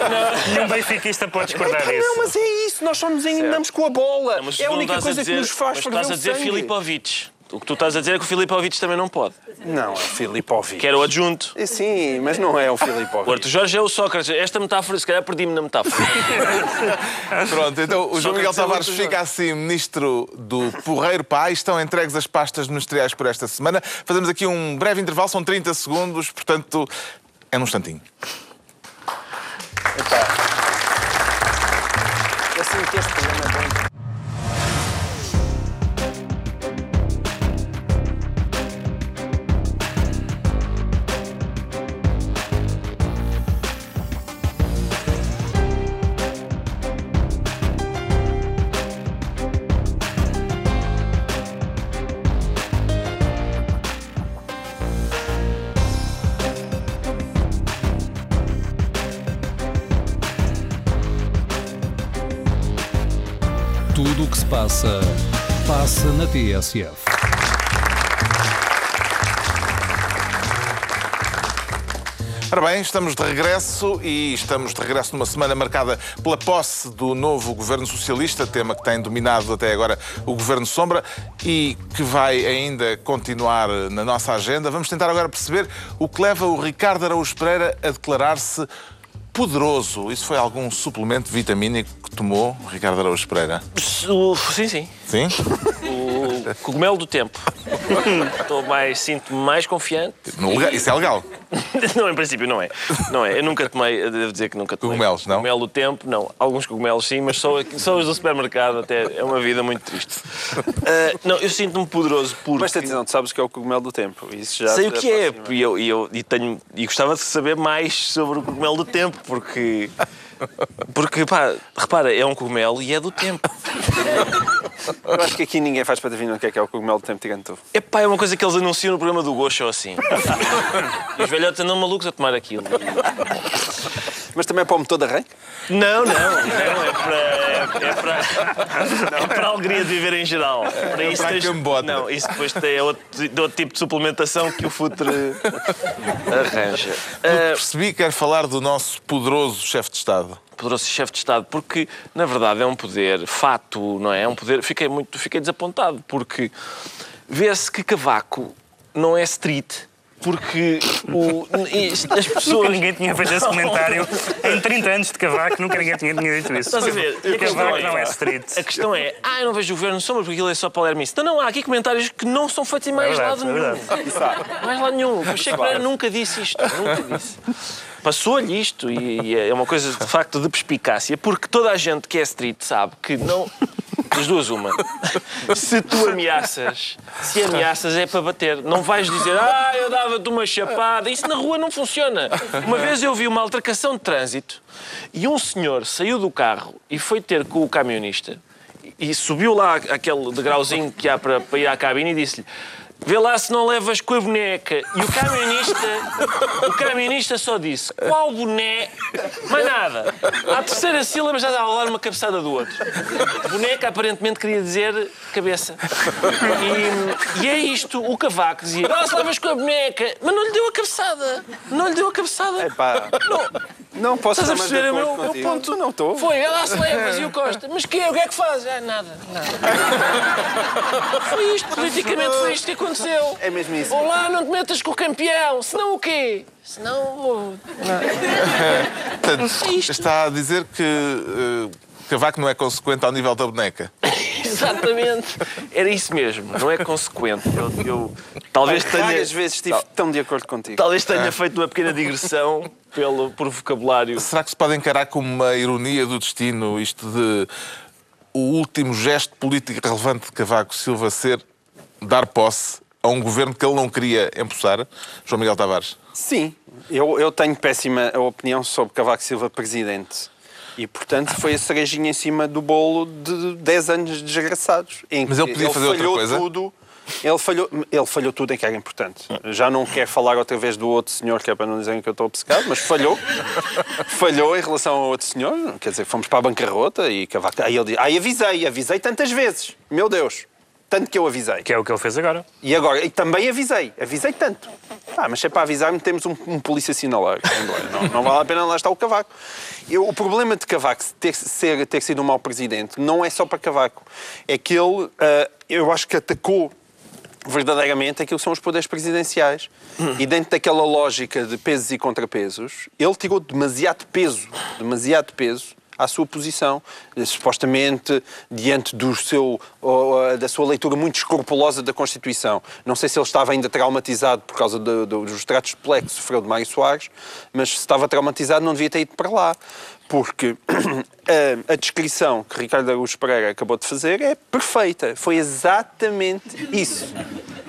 Nenhum benfiquista pode discordar Epá, disso. Não, mas é isso, nós só nos enganamos com a bola. Não, é a única coisa a dizer, que nos faz mas ferver estás a dizer. Filipovic. O que tu estás a dizer é que o Filipovic também não pode. Não, é Filipovic. Que era o adjunto. É, Sim, mas não é o O Filipovic. Arthur Jorge é o Sócrates. Esta metáfora, se calhar perdi-me na metáfora. Pronto, então o João Miguel dizer Tavares muito fica assim ministro do Porreiro Pai. Estão entregues as pastas ministeriais por esta semana. Fazemos aqui um breve intervalo, são 30 segundos, portanto é num instantinho. Assim que este programa é bom. Passa na TSF. Ora bem, estamos de regresso e estamos de regresso numa semana marcada pela posse do novo governo socialista, tema que tem dominado até agora o governo Sombra e que vai ainda continuar na nossa agenda. Vamos tentar agora perceber o que leva o Ricardo Araújo Pereira a declarar-se poderoso. Isso foi algum suplemento vitamínico que tomou, Ricardo Araújo Pereira? Sim, sim. Sim? O cogumelo do tempo. Estou mais, sinto-me mais confiante. No legal- Isso é legal. Não, em princípio não é. Não é. Eu nunca tomei, eu devo dizer que nunca tomei. Cogumelos, não? Cogumelo do tempo, não. Alguns cogumelos sim, mas só, só os do supermercado até é uma vida muito triste. Ah, não, eu sinto-me poderoso porque. Mas atenção, tu sabes o que é o cogumelo do tempo. Isso já Sei o que é, e, eu, e, eu, e, tenho, e gostava de saber mais sobre o cogumelo do tempo, porque. Porque, pá, repara, é um cogumelo e é do tempo. Eu acho que aqui ninguém faz para adivinhar o que é que é o cogumelo do tempo tirando tu. Epá, é uma coisa que eles anunciam no programa do Gosto ou assim. e os velhotes andam malucos a tomar aquilo. Mas também é para o motor de arranque? Não, não. Não, é para, é, para, é para a alegria de viver em geral. Para isso para a tens- cambota. Não, isso depois tem é outro, de outro tipo de suplementação que o futre arranja. Ah, Percebi que quer falar do nosso poderoso chefe de Estado. poderoso chefe de Estado, porque na verdade é um poder fato, não é? É um poder. Fiquei muito, fiquei desapontado porque vê-se que Cavaco não é street. Porque o, isto- as Nunca pessoas. ninguém tinha feito esse comentário. Em 30 anos de cavaco, nunca ninguém tinha, tinha dito isso. Estás a ver? E Cavaco é- não é street. A questão é, ah, eu não vejo o governo sombra porque aquilo é só para o Hermes. Não, não, há aqui comentários que não são feitos em mais verdade, lado é nenhum. Mais lado nenhum. O Cheque Pereira nunca disse isto. Nunca disse. Passou-lhe isto e, e é uma coisa de facto de perspicácia, porque toda a gente que é street sabe que não. Das duas, uma. Se tu ameaças, se ameaças é para bater. Não vais dizer, ah, eu dava-te uma chapada. Isso na rua não funciona. Uma vez eu vi uma altercação de trânsito e um senhor saiu do carro e foi ter com o camionista e subiu lá aquele degrauzinho que há para, para ir à cabine e disse-lhe Vê lá se não levas com a boneca. E o camionista, o camionista só disse: Qual boné? Mais nada. À terceira sílaba já estava a rolar uma cabeçada do outro. Boneca aparentemente queria dizer cabeça. E, e é isto: o cavaco dizia: lá se levas com a boneca. Mas não lhe deu a cabeçada. Não lhe deu a cabeçada. Epá, não posso Estás a perceber? É o meu, meu ponto. Não estou. Foi, ela se levas e o Costa. Mas que, o que é que faz? Ah, nada, nada. Foi isto, politicamente foi isto que aconteceu. É mesmo isso. Olá, não te metas com o campeão. Senão o quê? Senão vou... Portanto, É está a dizer que eh, Cavaco não é consequente ao nível da boneca. Exatamente. Era isso mesmo. Não é consequente. Eu, eu talvez tenha... Várias vezes estive tão de acordo contigo. Talvez tenha feito uma pequena digressão pelo, por vocabulário. Será que se pode encarar como uma ironia do destino isto de o último gesto político relevante de Cavaco Silva ser dar posse a um governo que ele não queria empossar? João Miguel Tavares. Sim, eu, eu tenho péssima opinião sobre Cavaco Silva presidente. E, portanto, foi a cerejinha em cima do bolo de 10 anos desgraçados. Em Mas ele podia fazer outra falhou coisa? tudo. Ele falhou, ele falhou tudo em que era importante. Já não quero falar outra vez do outro senhor, que é para não dizerem que eu estou obcecado, mas falhou. falhou em relação ao outro senhor. Quer dizer, fomos para a bancarrota e Cavaco... Aí ele diz, ai, avisei, avisei tantas vezes. Meu Deus, tanto que eu avisei. Que é o que ele fez agora. E agora, e também avisei, avisei tanto. Ah, mas se é para avisar, temos um, um polícia sinaleiro. Não, não vale a pena lá estar o Cavaco. Eu, o problema de Cavaco ter, ser, ter sido um mau presidente não é só para Cavaco. É que ele, ah, eu acho que atacou verdadeiramente aquilo que são os poderes presidenciais. E dentro daquela lógica de pesos e contrapesos, ele tirou demasiado peso, demasiado peso à sua posição, supostamente diante do seu, da sua leitura muito escrupulosa da Constituição. Não sei se ele estava ainda traumatizado por causa dos tratos de pleco que sofreu de Mário Soares, mas se estava traumatizado não devia ter ido para lá. Porque a, a descrição que Ricardo Araújo Pereira acabou de fazer é perfeita. Foi exatamente isso.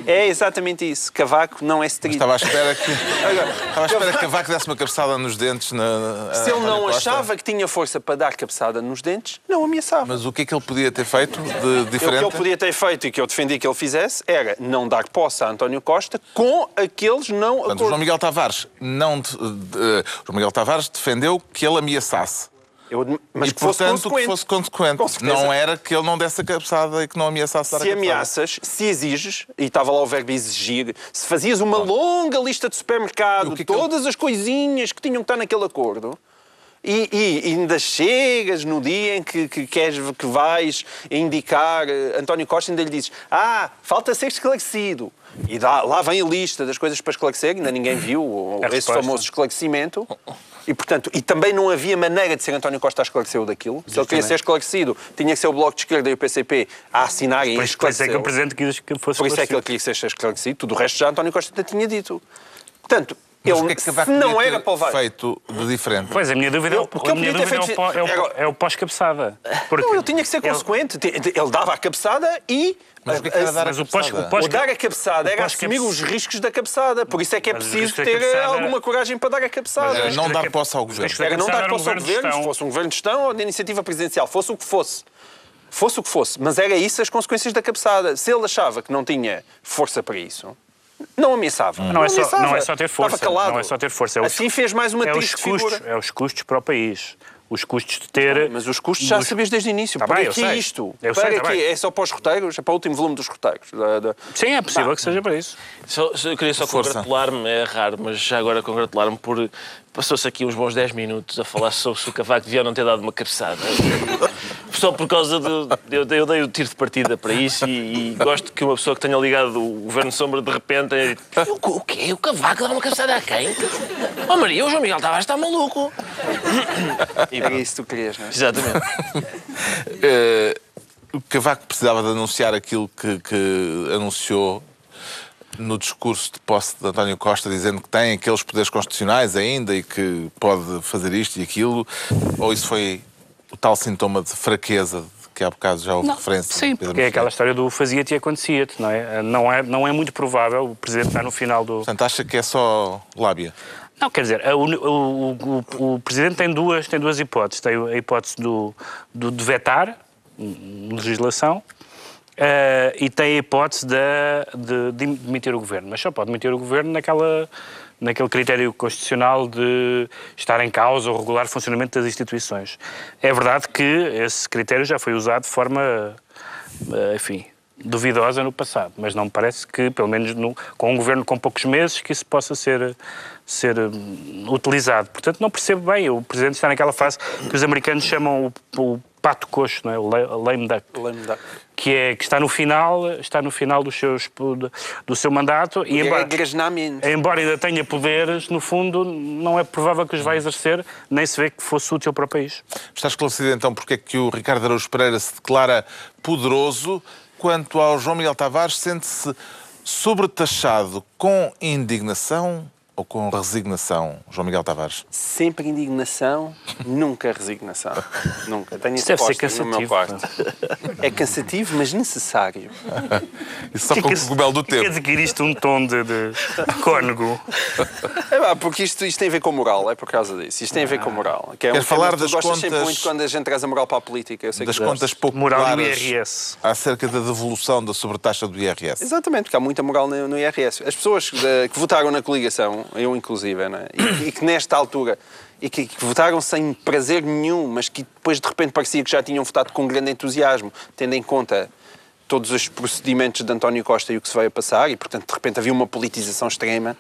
É exatamente isso. Cavaco não é street. Estava à espera que, estava à espera que Cavaco desse uma cabeçada nos dentes. Na, Se ele não achava que tinha força para dar cabeçada nos dentes, não ameaçava. Mas o que é que ele podia ter feito de O que diferente? ele podia ter feito e que eu defendi que ele fizesse era não dar posse a António Costa com aqueles não Portanto, o acordos. João Miguel Tavares não de- de- João Miguel Tavares defendeu que ele ameaçasse. Eu- mas e, que fosse portanto, consequente. que fosse consequente. Não era que ele não desse a cabeçada e que não ameaçasse dar a Se ameaças, se exiges, e estava lá o verbo exigir, se fazias uma longa lista de supermercado, que é que todas as coisinhas que tinham que estar naquele acordo, e, e- ainda chegas no dia em que, que queres que vais indicar eh, António Costa, ainda lhe dizes: Ah, falta ser esclarecido. E dá- lá vem a lista das coisas para esclarecer, ainda ninguém viu o- esse resposta. famoso esclarecimento. E, portanto, e também não havia maneira de ser António Costa a esclarecer daquilo. Se ele queria ser esclarecido, tinha que ser o Bloco de Esquerda e o PCP a assinarem e isso, por isso é que o. Presidente quis que fosse Por isso é que ele queria ser esclarecido. Tudo o resto já António Costa tinha dito. Portanto, Mas ele o que é que se Cavaco não era para levar. feito de diferente? Pois, a minha dúvida, é, Eu- o, o que eu a minha dúvida é, o, feito- é, o, é o pós-cabeçada. Porque Não, ele tinha que ser ele- consequente. Ele dava a cabeçada e. Mas o que é que era dar a o pós- cabeçada? o pós- O dar a cabeçada o era assumir os riscos da cabeçada. Por isso é que é Mas preciso ter eh, cabeçada- alguma coragem para dar a cabeçada. Não da dar posse ao governo. Era não cabeçada dar posse ao governo gestão. fosse um governo de gestão ou de iniciativa presidencial, fosse o que fosse. Fosse o que fosse, mas era isso as consequências da cabeçada. Se ele achava que não tinha força para isso, não ameaçava. Não, é só, ameaçava. não é só ter força. Estava calado. Não é só ter força. É os- assim fez mais uma é os triste custos, figura. É os custos para o país. Os custos de ter. Mas os custos já dos- sabias desde o início. Tá para bem, eu que é sei. isto? Eu para sei, tá que bem. é só para os roteiros? É para o último volume dos roteiros. Da- da- Sim, é possível que seja para isso. Só- só- eu queria só congratular-me, é raro, mas já agora congratular-me por. Passou-se aqui uns bons 10 minutos a falar sobre se o Cavaco devia não ter dado uma cabeçada. Só por causa de. Eu, eu dei o tiro de partida para isso e, e gosto que uma pessoa que tenha ligado o Governo Sombra de repente tenha dito: o, o quê? O Cavaco dá uma cabeçada a quem? Oh Maria, o João Miguel Tavares está maluco. E Era pronto. isso que tu querias, não é? Exatamente. Eh, o Cavaco precisava de anunciar aquilo que, que anunciou no discurso de posse de António Costa, dizendo que tem aqueles poderes constitucionais ainda e que pode fazer isto e aquilo, ou isso foi o tal sintoma de fraqueza de que há bocado já houve referência? Sim, porque é aquela história do fazia-te e acontecia-te, não é? Não, é? não é muito provável, o Presidente está no final do... Portanto, acha que é só lábia? Não, quer dizer, o, o- o- o Presidente tem duas, tem duas hipóteses. Tem a hipótese do, do, de vetar legislação eh, e tem a hipótese da- de, de demitir o Governo. Mas só pode demitir o Governo naquela, naquele critério constitucional de estar em causa o regular funcionamento das instituições. É verdade que esse critério já foi usado de forma, eh, enfim, duvidosa no passado, mas não me parece que, pelo menos no- com um governo com poucos meses, que isso possa ser, ser hum, utilizado. Portanto, não percebo bem. O Presidente está naquela fase que os americanos chamam o, o pato coxo, não é? o la- lame duck, Lame duck. Que é que está no final, está no final dos seus, do, do seu mandato e Era embora, embora ainda tenha poderes, no fundo, não é provável que os vai exercer, nem se vê que fosse útil para o país. Está esclarecido então porque é que o Ricardo Araújo Pereira se declara poderoso, quanto ao João Miguel Tavares sente-se sobretaxado com indignação ou com resignação, João Miguel Tavares? Sempre indignação, nunca resignação. nunca. Tenho Isso deve ser póster no meu cansativo. quarto. É cansativo, mas necessário. Isso só Que com que o cogumelo do Quer tempo. adquirir isto um tom de, de cônego. É pá, porque isto, isto tem a ver com moral, é por causa disso. Isto tem a ver com moral. Que é Quer um falar que das tu gostas sempre contas- muito quando a gente traz a moral para a política. Eu sei Das que contas pouco Moral do IRS. acerca da devolução da sobretaxa do IRS. Exatamente, porque há muita moral no, no IRS. As pessoas eh, que votaram na coligação, eu inclusive, né, e, e que nesta altura, e que, que votaram sem prazer nenhum, mas que depois de repente parecia que já tinham votado com grande entusiasmo, tendo em conta todos os procedimentos de António Costa e o que se a passar, e portanto de repente havia uma politização extrema,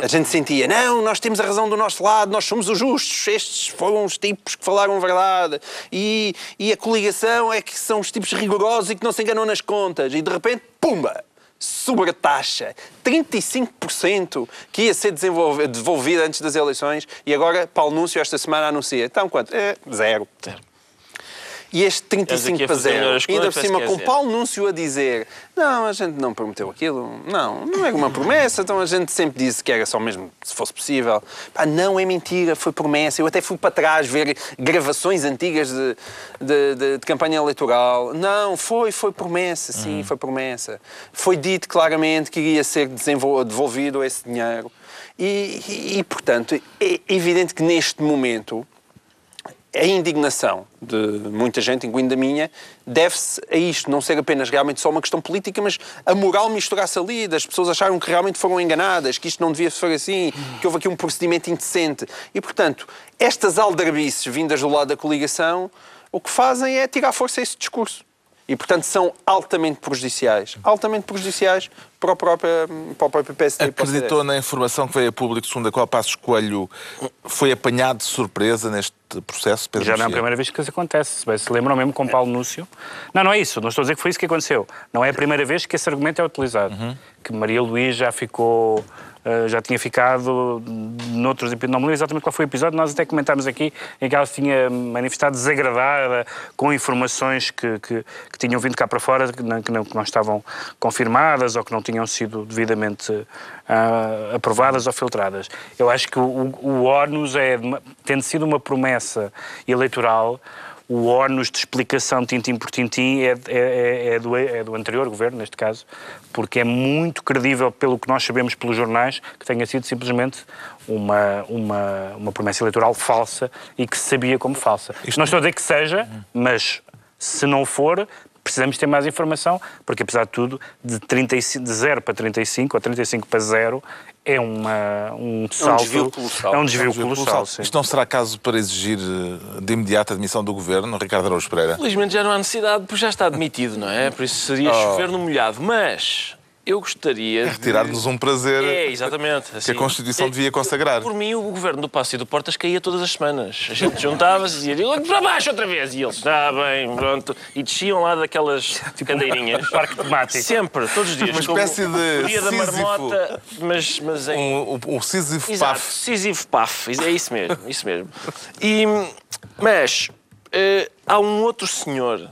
a gente sentia, não, nós temos a razão do nosso lado, nós somos os justos, estes foram os tipos que falaram verdade, e, e a coligação é que são os tipos rigorosos e que não se enganam nas contas, e de repente, pumba! Sobretaxa, 35% que ia ser devolvida antes das eleições e agora Paulo Núncio esta semana anuncia. Então quanto? É, zero. E este Estamos 35 aqui a para fazer zero, melhores ainda por cima com dizer. Paulo Núncio a dizer não, a gente não prometeu aquilo, não, não era uma promessa, então a gente sempre disse que era só mesmo se fosse possível. Pá, não, é mentira, foi promessa. Eu até fui para trás ver gravações antigas de, de, de- de campanha eleitoral. Não, foi, foi promessa, sim, foi promessa. Foi dito claramente que iria ser devolvido esse dinheiro. E, e, e, portanto, é evidente que neste momento a indignação de muita gente, incluindo a minha, deve-se a isto, não ser apenas realmente só uma questão política, mas a moral misturar-se ali, das pessoas acharam que realmente foram enganadas, que isto não devia ser assim, que houve aqui um procedimento indecente. E, portanto, estas aldrabices vindas do lado da coligação, o que fazem é tirar força a esse discurso. E, portanto, são altamente prejudiciais. Altamente prejudiciais para o próprio, para o próprio PSD. Acreditou na informação que veio a público, segundo a qual Passos Coelho foi apanhado de surpresa neste processo, Pedro Já não é a primeira vez que isso acontece. Se bem se lembram mesmo com Paulo Núcio. Não, não é isso. Não estou a dizer que foi isso que aconteceu. Não é a primeira vez que esse argumento é utilizado. Que Maria Luís já ficou. Eh, já tinha ficado noutros episódios, não me lembro exatamente qual foi o episódio, nós até comentámos aqui em que ela se tinha manifestado desagradada com informações que, que, que tinham vindo cá para fora, que não, que não, estavam confirmadas ou que não tinham sido devidamente ah, aprovadas ou filtradas. Eu acho que o, o, é, tendo sido uma promessa eleitoral, o ónus de explicação tintim por tintim é, é- é- é do, é do anterior governo, neste caso, porque é muito credível, pelo que nós sabemos pelos jornais, que tenha sido simplesmente uma, uma, uma promessa eleitoral falsa e que se sabia como falsa. Não estou a dizer que seja, mas Se não for, precisamos ter mais informação, porque apesar de tudo, de, 35, de 0 para 35 ou 35 para 0 é uma, um salto. desvio colossal. É um desvio Colossal. colossal, sim. Isto não será caso para exigir eh, de imediato a admissão do governo, Ricardo Araújo Pereira? Felizmente já não há necessidade, porque já está admitido, não é? Por isso seria Oh. chover no molhado. Mas eu gostaria de... Retirar-nos um prazer É, exatamente. que assim. a Constituição É, devia consagrar. Por mim, o governo do Passo e do Portas caía todas as semanas. A gente juntava-se e dizia para baixo outra vez. E eles, está bem, pronto. E desciam lá daquelas cadeirinhas. Parque temático. Sempre, todos os dias. Uma como espécie de o dia da marmota, mas, mas em... Um, um, um Sísifo paf. Sísifo Paf, é isso mesmo, isso mesmo. E, mas eh, há um outro senhor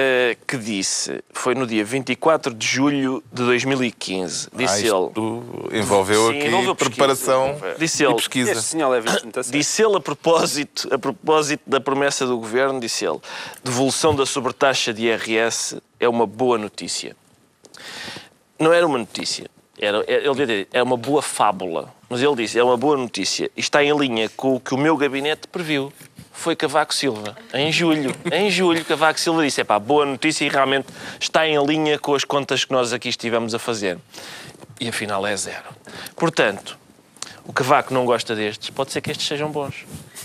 eh, que disse, foi no dia 24 de julho de 2015, Ah, disse ele. isto envolveu Sim, aqui envolveu preparação Disse e ele. pesquisa. Este muito a sério. Disse ele a propósito, a propósito da promessa do governo, disse ele, devolução da sobretaxa de IRS é uma boa notícia. Não era uma notícia. Era, ele devia dizer, é uma boa fábula. Mas ele disse, é uma boa notícia. E está em linha com o que o meu gabinete previu. Foi Cavaco Silva, em julho. Em julho, Cavaco Silva disse, é pá, boa notícia e realmente está em linha com as contas que nós aqui estivemos a fazer. E afinal é zero. Portanto, o Cavaco não gosta destes, pode ser que estes sejam bons.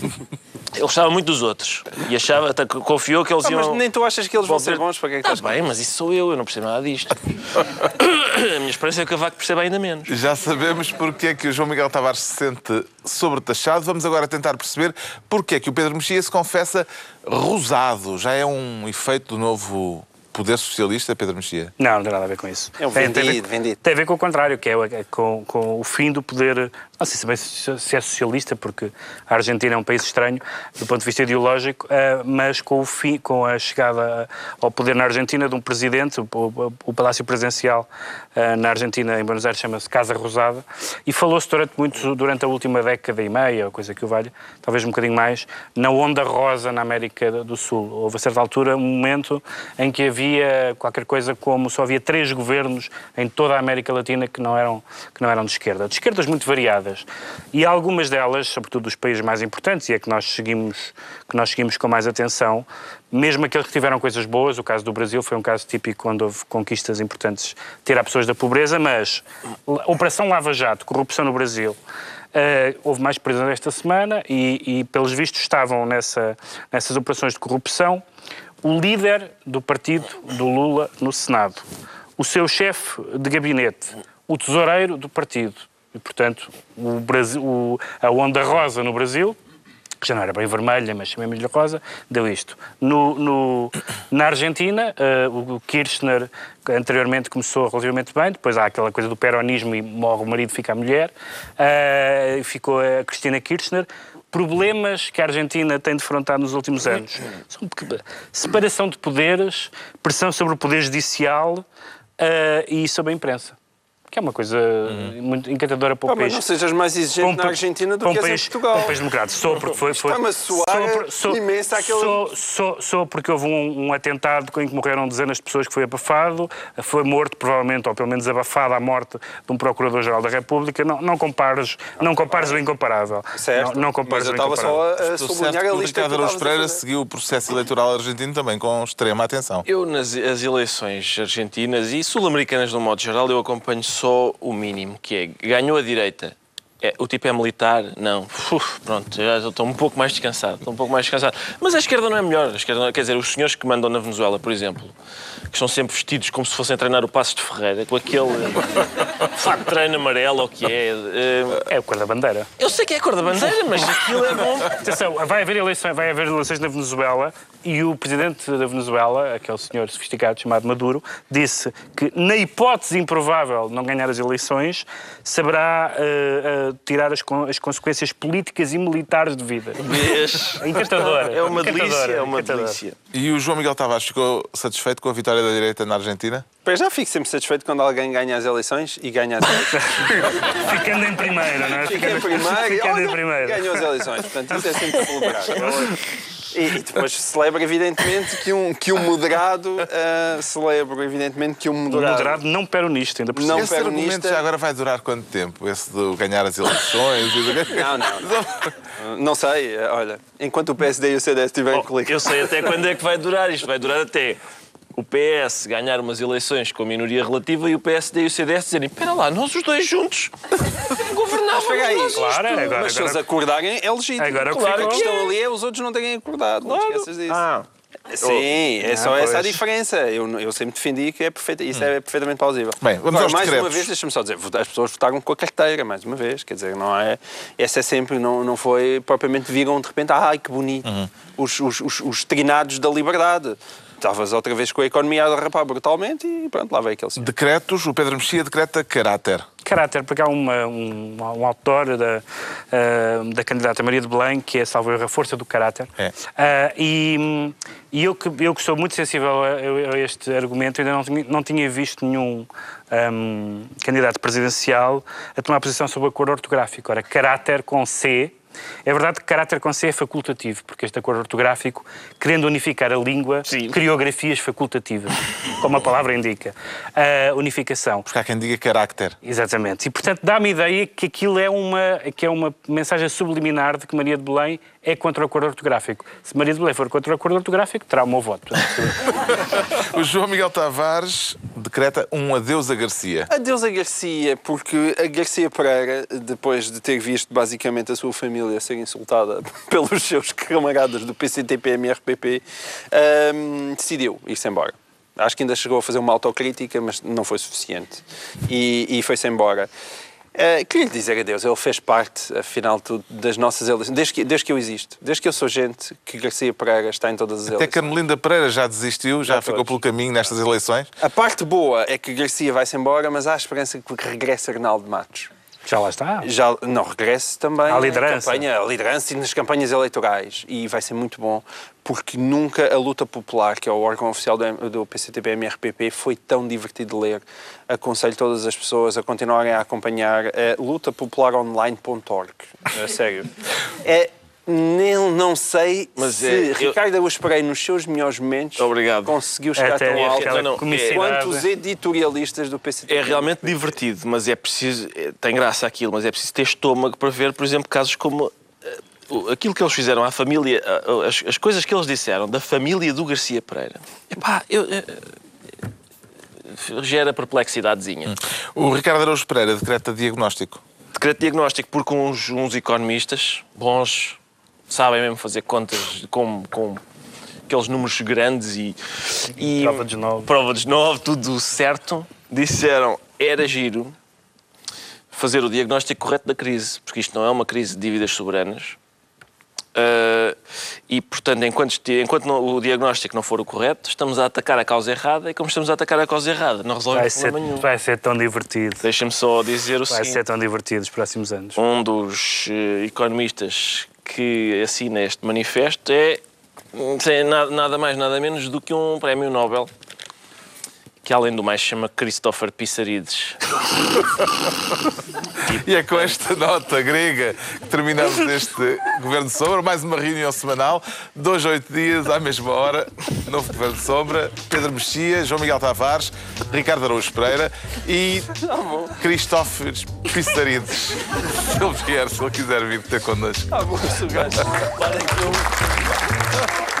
Ele gostava muito dos outros e achava, até que confiou que eles Ah, mas iam. nem tu achas que eles vão ser bons? Para que é que Está estás bem, mas isso sou eu, eu não percebo nada disto. A minha esperança é que o Cavaco perceba ainda menos. Já sabemos porque é que o João Miguel Tavares se sente sobretaxado. Vamos agora tentar perceber porque é que o Pedro Mexia se confessa rosado. Já é um efeito do novo poder socialista, Pedro Mexia? Não, não tem nada a ver com isso. É um tem, tem a ver- vendido, vendido. Tem a ver com o contrário, que é, é com, com o fim do poder. Não sei se bem se é socialista, porque a Argentina é um país estranho do ponto de vista ideológico, eh, mas com, o fim, com a chegada ao poder na Argentina de um presidente, o, Palácio Presidencial eh, na Argentina, em Buenos Aires, chama-se Casa Rosada, e falou-se durante, muito, durante a última década e meia, coisa que o valha, talvez um bocadinho mais, na onda rosa na América do Sul. Houve a certa altura um momento em que havia qualquer coisa como só havia três governos em toda a América Latina que não eram, que não eram de esquerda. De esquerdas muito variadas. E algumas delas, sobretudo dos países mais importantes, e é que nós seguimos, que nós seguimos com mais atenção, mesmo aqueles que tiveram coisas boas, o caso do Brasil foi um caso típico quando houve conquistas importantes tirar pessoas da pobreza, mas Operação Lava Jato, corrupção no Brasil, Uh, houve mais prisões esta semana e, e, pelos vistos, estavam nessa, nessas operações de corrupção o líder do partido do Lula no Senado, o seu chefe de gabinete, o tesoureiro do partido. E, portanto, o Brasil, o- a onda rosa no Brasil, que já não era bem vermelha, mas chamemos-lhe rosa, deu isto. No, no- na Argentina, eh, o Kirchner anteriormente começou relativamente bem, depois há aquela coisa do peronismo e morre o marido, fica a mulher, eh, ficou a Cristina Kirchner. Problemas que a Argentina tem defrontado nos últimos anos. São separação de poderes, pressão sobre o poder judicial eh, e sobre a imprensa. Que é uma coisa muito encantadora para o Ah, mas país. não sejas mais exigente na pa- Argentina do um que és em país- Portugal. Um país democrático. Sou porque foi. foi Está-me a soar sou por- imenso àquele- sou, sou, sou porque houve um, um atentado em que morreram dezenas de pessoas que foi abafado, foi morto provavelmente, ou pelo menos abafado à morte de um Procurador-Geral da República. Não, não compares, não compares o incomparável. Certo, Não, não compares mas eu o estava só a, a sublinhar a que o lista que Ricardo a Pereira seguiu o processo eleitoral argentino também com extrema atenção. Eu, nas as eleições argentinas e sul-americanas, de um modo geral, eu acompanho só o mínimo, que é ganhou a direita. É, o tipo é militar? Não. Uf, pronto, já estou um pouco mais descansado. Estou um pouco mais descansado. Mas a esquerda não é melhor. A esquerda não- quer dizer, os senhores que mandam na Venezuela, por exemplo, que estão sempre vestidos como se fossem treinar o Passos de Ferreira, com aquele fato de treino amarelo, ou o que é. eh, É o cor da bandeira. eu sei que é a cor da bandeira, mas aquilo é bom. Atenção, vai haver, eleições, vai haver eleições na Venezuela e o presidente da Venezuela, aquele senhor sofisticado chamado Maduro, disse que, na hipótese improvável de não ganhar as eleições, saberá eh, eh, tirar as, con- as consequências políticas e militares devidas. Vês? Encantadora. É uma encantadora, delícia, é uma delícia. E o João Miguel Tavares ficou satisfeito com a vitória da direita na Argentina? Pois já fico sempre satisfeito quando alguém ganha as eleições e ganha as eleições. Ficando em primeiro, não é? Fica em primeiro e Ficando em olha, primeiro. ganhou as eleições. Portanto, isso é sempre celebrado. E, e depois celebra, evidentemente, que um, que um moderado uh, celebra, evidentemente, que um moderado. Moderado não peronista, ainda por cima. Não Esse argumento peronista- já agora vai durar quanto tempo? Esse de ganhar as eleições? e do- Não, não. Não sei, eh, olha, enquanto o PSD e o CDS estiverem Oh, coligados. eu sei até quando é que vai durar isto. Vai durar até o PS ganhar umas eleições com minoria relativa e o PSD e o CDS dizerem: espera lá, nós os dois juntos governávamos. Espera aí. nós isto." Claro, agora, Mas se eles agora, acordarem, é legítimo. Agora que claro, ficou- a questão ali é os outros não terem acordado. Não te esqueças disso. Ah, Sim, é só Ah, essa a diferença. Eu, eu sempre defendi que é perfeita, isso é perfeitamente plausível. Bem, vamos Agora, aos mais uma decretos. vez, deixa-me só dizer, as pessoas votaram com a carteira, mais uma vez, quer dizer, não é. Essa é sempre, não, não foi propriamente viram de repente, ai que bonito, os, os, os, os trinados da liberdade. Estavas outra vez com a economia a derrapar brutalmente e pronto, lá veio aquele senhor. Decretos, o Pedro Mexia decreta caráter. caráter, porque há uma, um, um autor da, ah, da candidata Maria de Belém, que é, salvo a força do caráter. É. Ah, e e eu, que, eu que sou muito sensível a, a este argumento, ainda não tinha, não tinha visto nenhum ahm, candidato presidencial a tomar posição sobre o acordo ortográfico. Ora, caráter com C. É verdade que caráter com C é facultativo, porque este acordo ortográfico, querendo unificar a língua, Sim. criou grafias facultativas, como a palavra indica. A unificação. Porque há quem diga carácter. Exatamente. E, portanto, dá-me a ideia que aquilo é uma, que é uma mensagem subliminar de que Maria de Belém é contra o acordo ortográfico. Se Maria de Belém for contra o acordo ortográfico, terá o meu voto. O João Miguel Tavares decreta um adeus a Garcia. Adeus a Garcia, porque a Garcia Pereira, depois de ter visto basicamente a sua família ser insultada pelos seus camaradas do PCTP-MRPP, hum, decidiu ir-se embora. Acho que ainda chegou a fazer uma autocrítica, mas não foi suficiente. E, e foi-se embora. Uh, queria lhe dizer adeus, ele fez parte, afinal, tudo, das nossas eleições. Desde que, desde que eu existo, desde que eu sou gente, que Garcia Pereira está em todas as Até eleições. Carmelinda Pereira já desistiu, já Já ficou pelo caminho nestas eleições. A parte boa é que Garcia vai-se embora, mas há a esperança que regresse Arnaldo Matos. Já lá está. já não regresse também À liderança. na campanha, à liderança e nas campanhas eleitorais e vai ser muito bom porque nunca a luta popular que é o órgão oficial do, do PCTP-MRPP foi tão divertido de ler aconselho todas as pessoas a continuarem a acompanhar a lutapopularonline.org a sério é nem, não sei Mas se é- eu- Ricardo Araújo Pereira nos seus melhores momentos Obrigado. conseguiu chegar Até tão alto Não, não, é- quanto os editorialistas do PCTP É realmente divertido, mas é preciso. é- tem graça aquilo, mas é preciso ter estômago para ver, por exemplo, casos como. Aquilo que eles fizeram à família, as, as coisas que eles disseram da família do Garcia Pereira. Epá, eu, eh, gera perplexidadezinha. O Ricardo Araújo Pereira decreta diagnóstico. Decreto de diagnóstico porque uns, uns economistas bons sabem mesmo fazer contas com, com aqueles números grandes e, e Prova dos nove. prova dos nove, tudo certo, disseram era giro fazer o diagnóstico correto da crise, porque isto não é uma crise de dívidas soberanas. Ah, e, portanto, enquanto, enquanto não- o diagnóstico não for o correto, estamos a atacar a causa errada e, como estamos a atacar a causa errada, não resolve Vai ser, problema nenhum. vai ser tão divertido. Deixa-me só dizer o Vai seguinte ser tão divertido os próximos anos. um dos eh, economistas que assina este manifesto é sem nada, nada mais, nada menos do que um prémio Nobel, que além do mais chama Christopher Pissarides. E é com esta nota grega que terminamos este Governo de Sombra. Mais uma reunião semanal, dois a oito dias, à mesma hora. Novo Governo de Sombra. Pedro Mexia, João Miguel Tavares, Ricardo Araújo Pereira e Cristófores Pissarides. Se ele vier, se ele quiser vir ter connosco. Ah, bom, gajo- Parem que eu-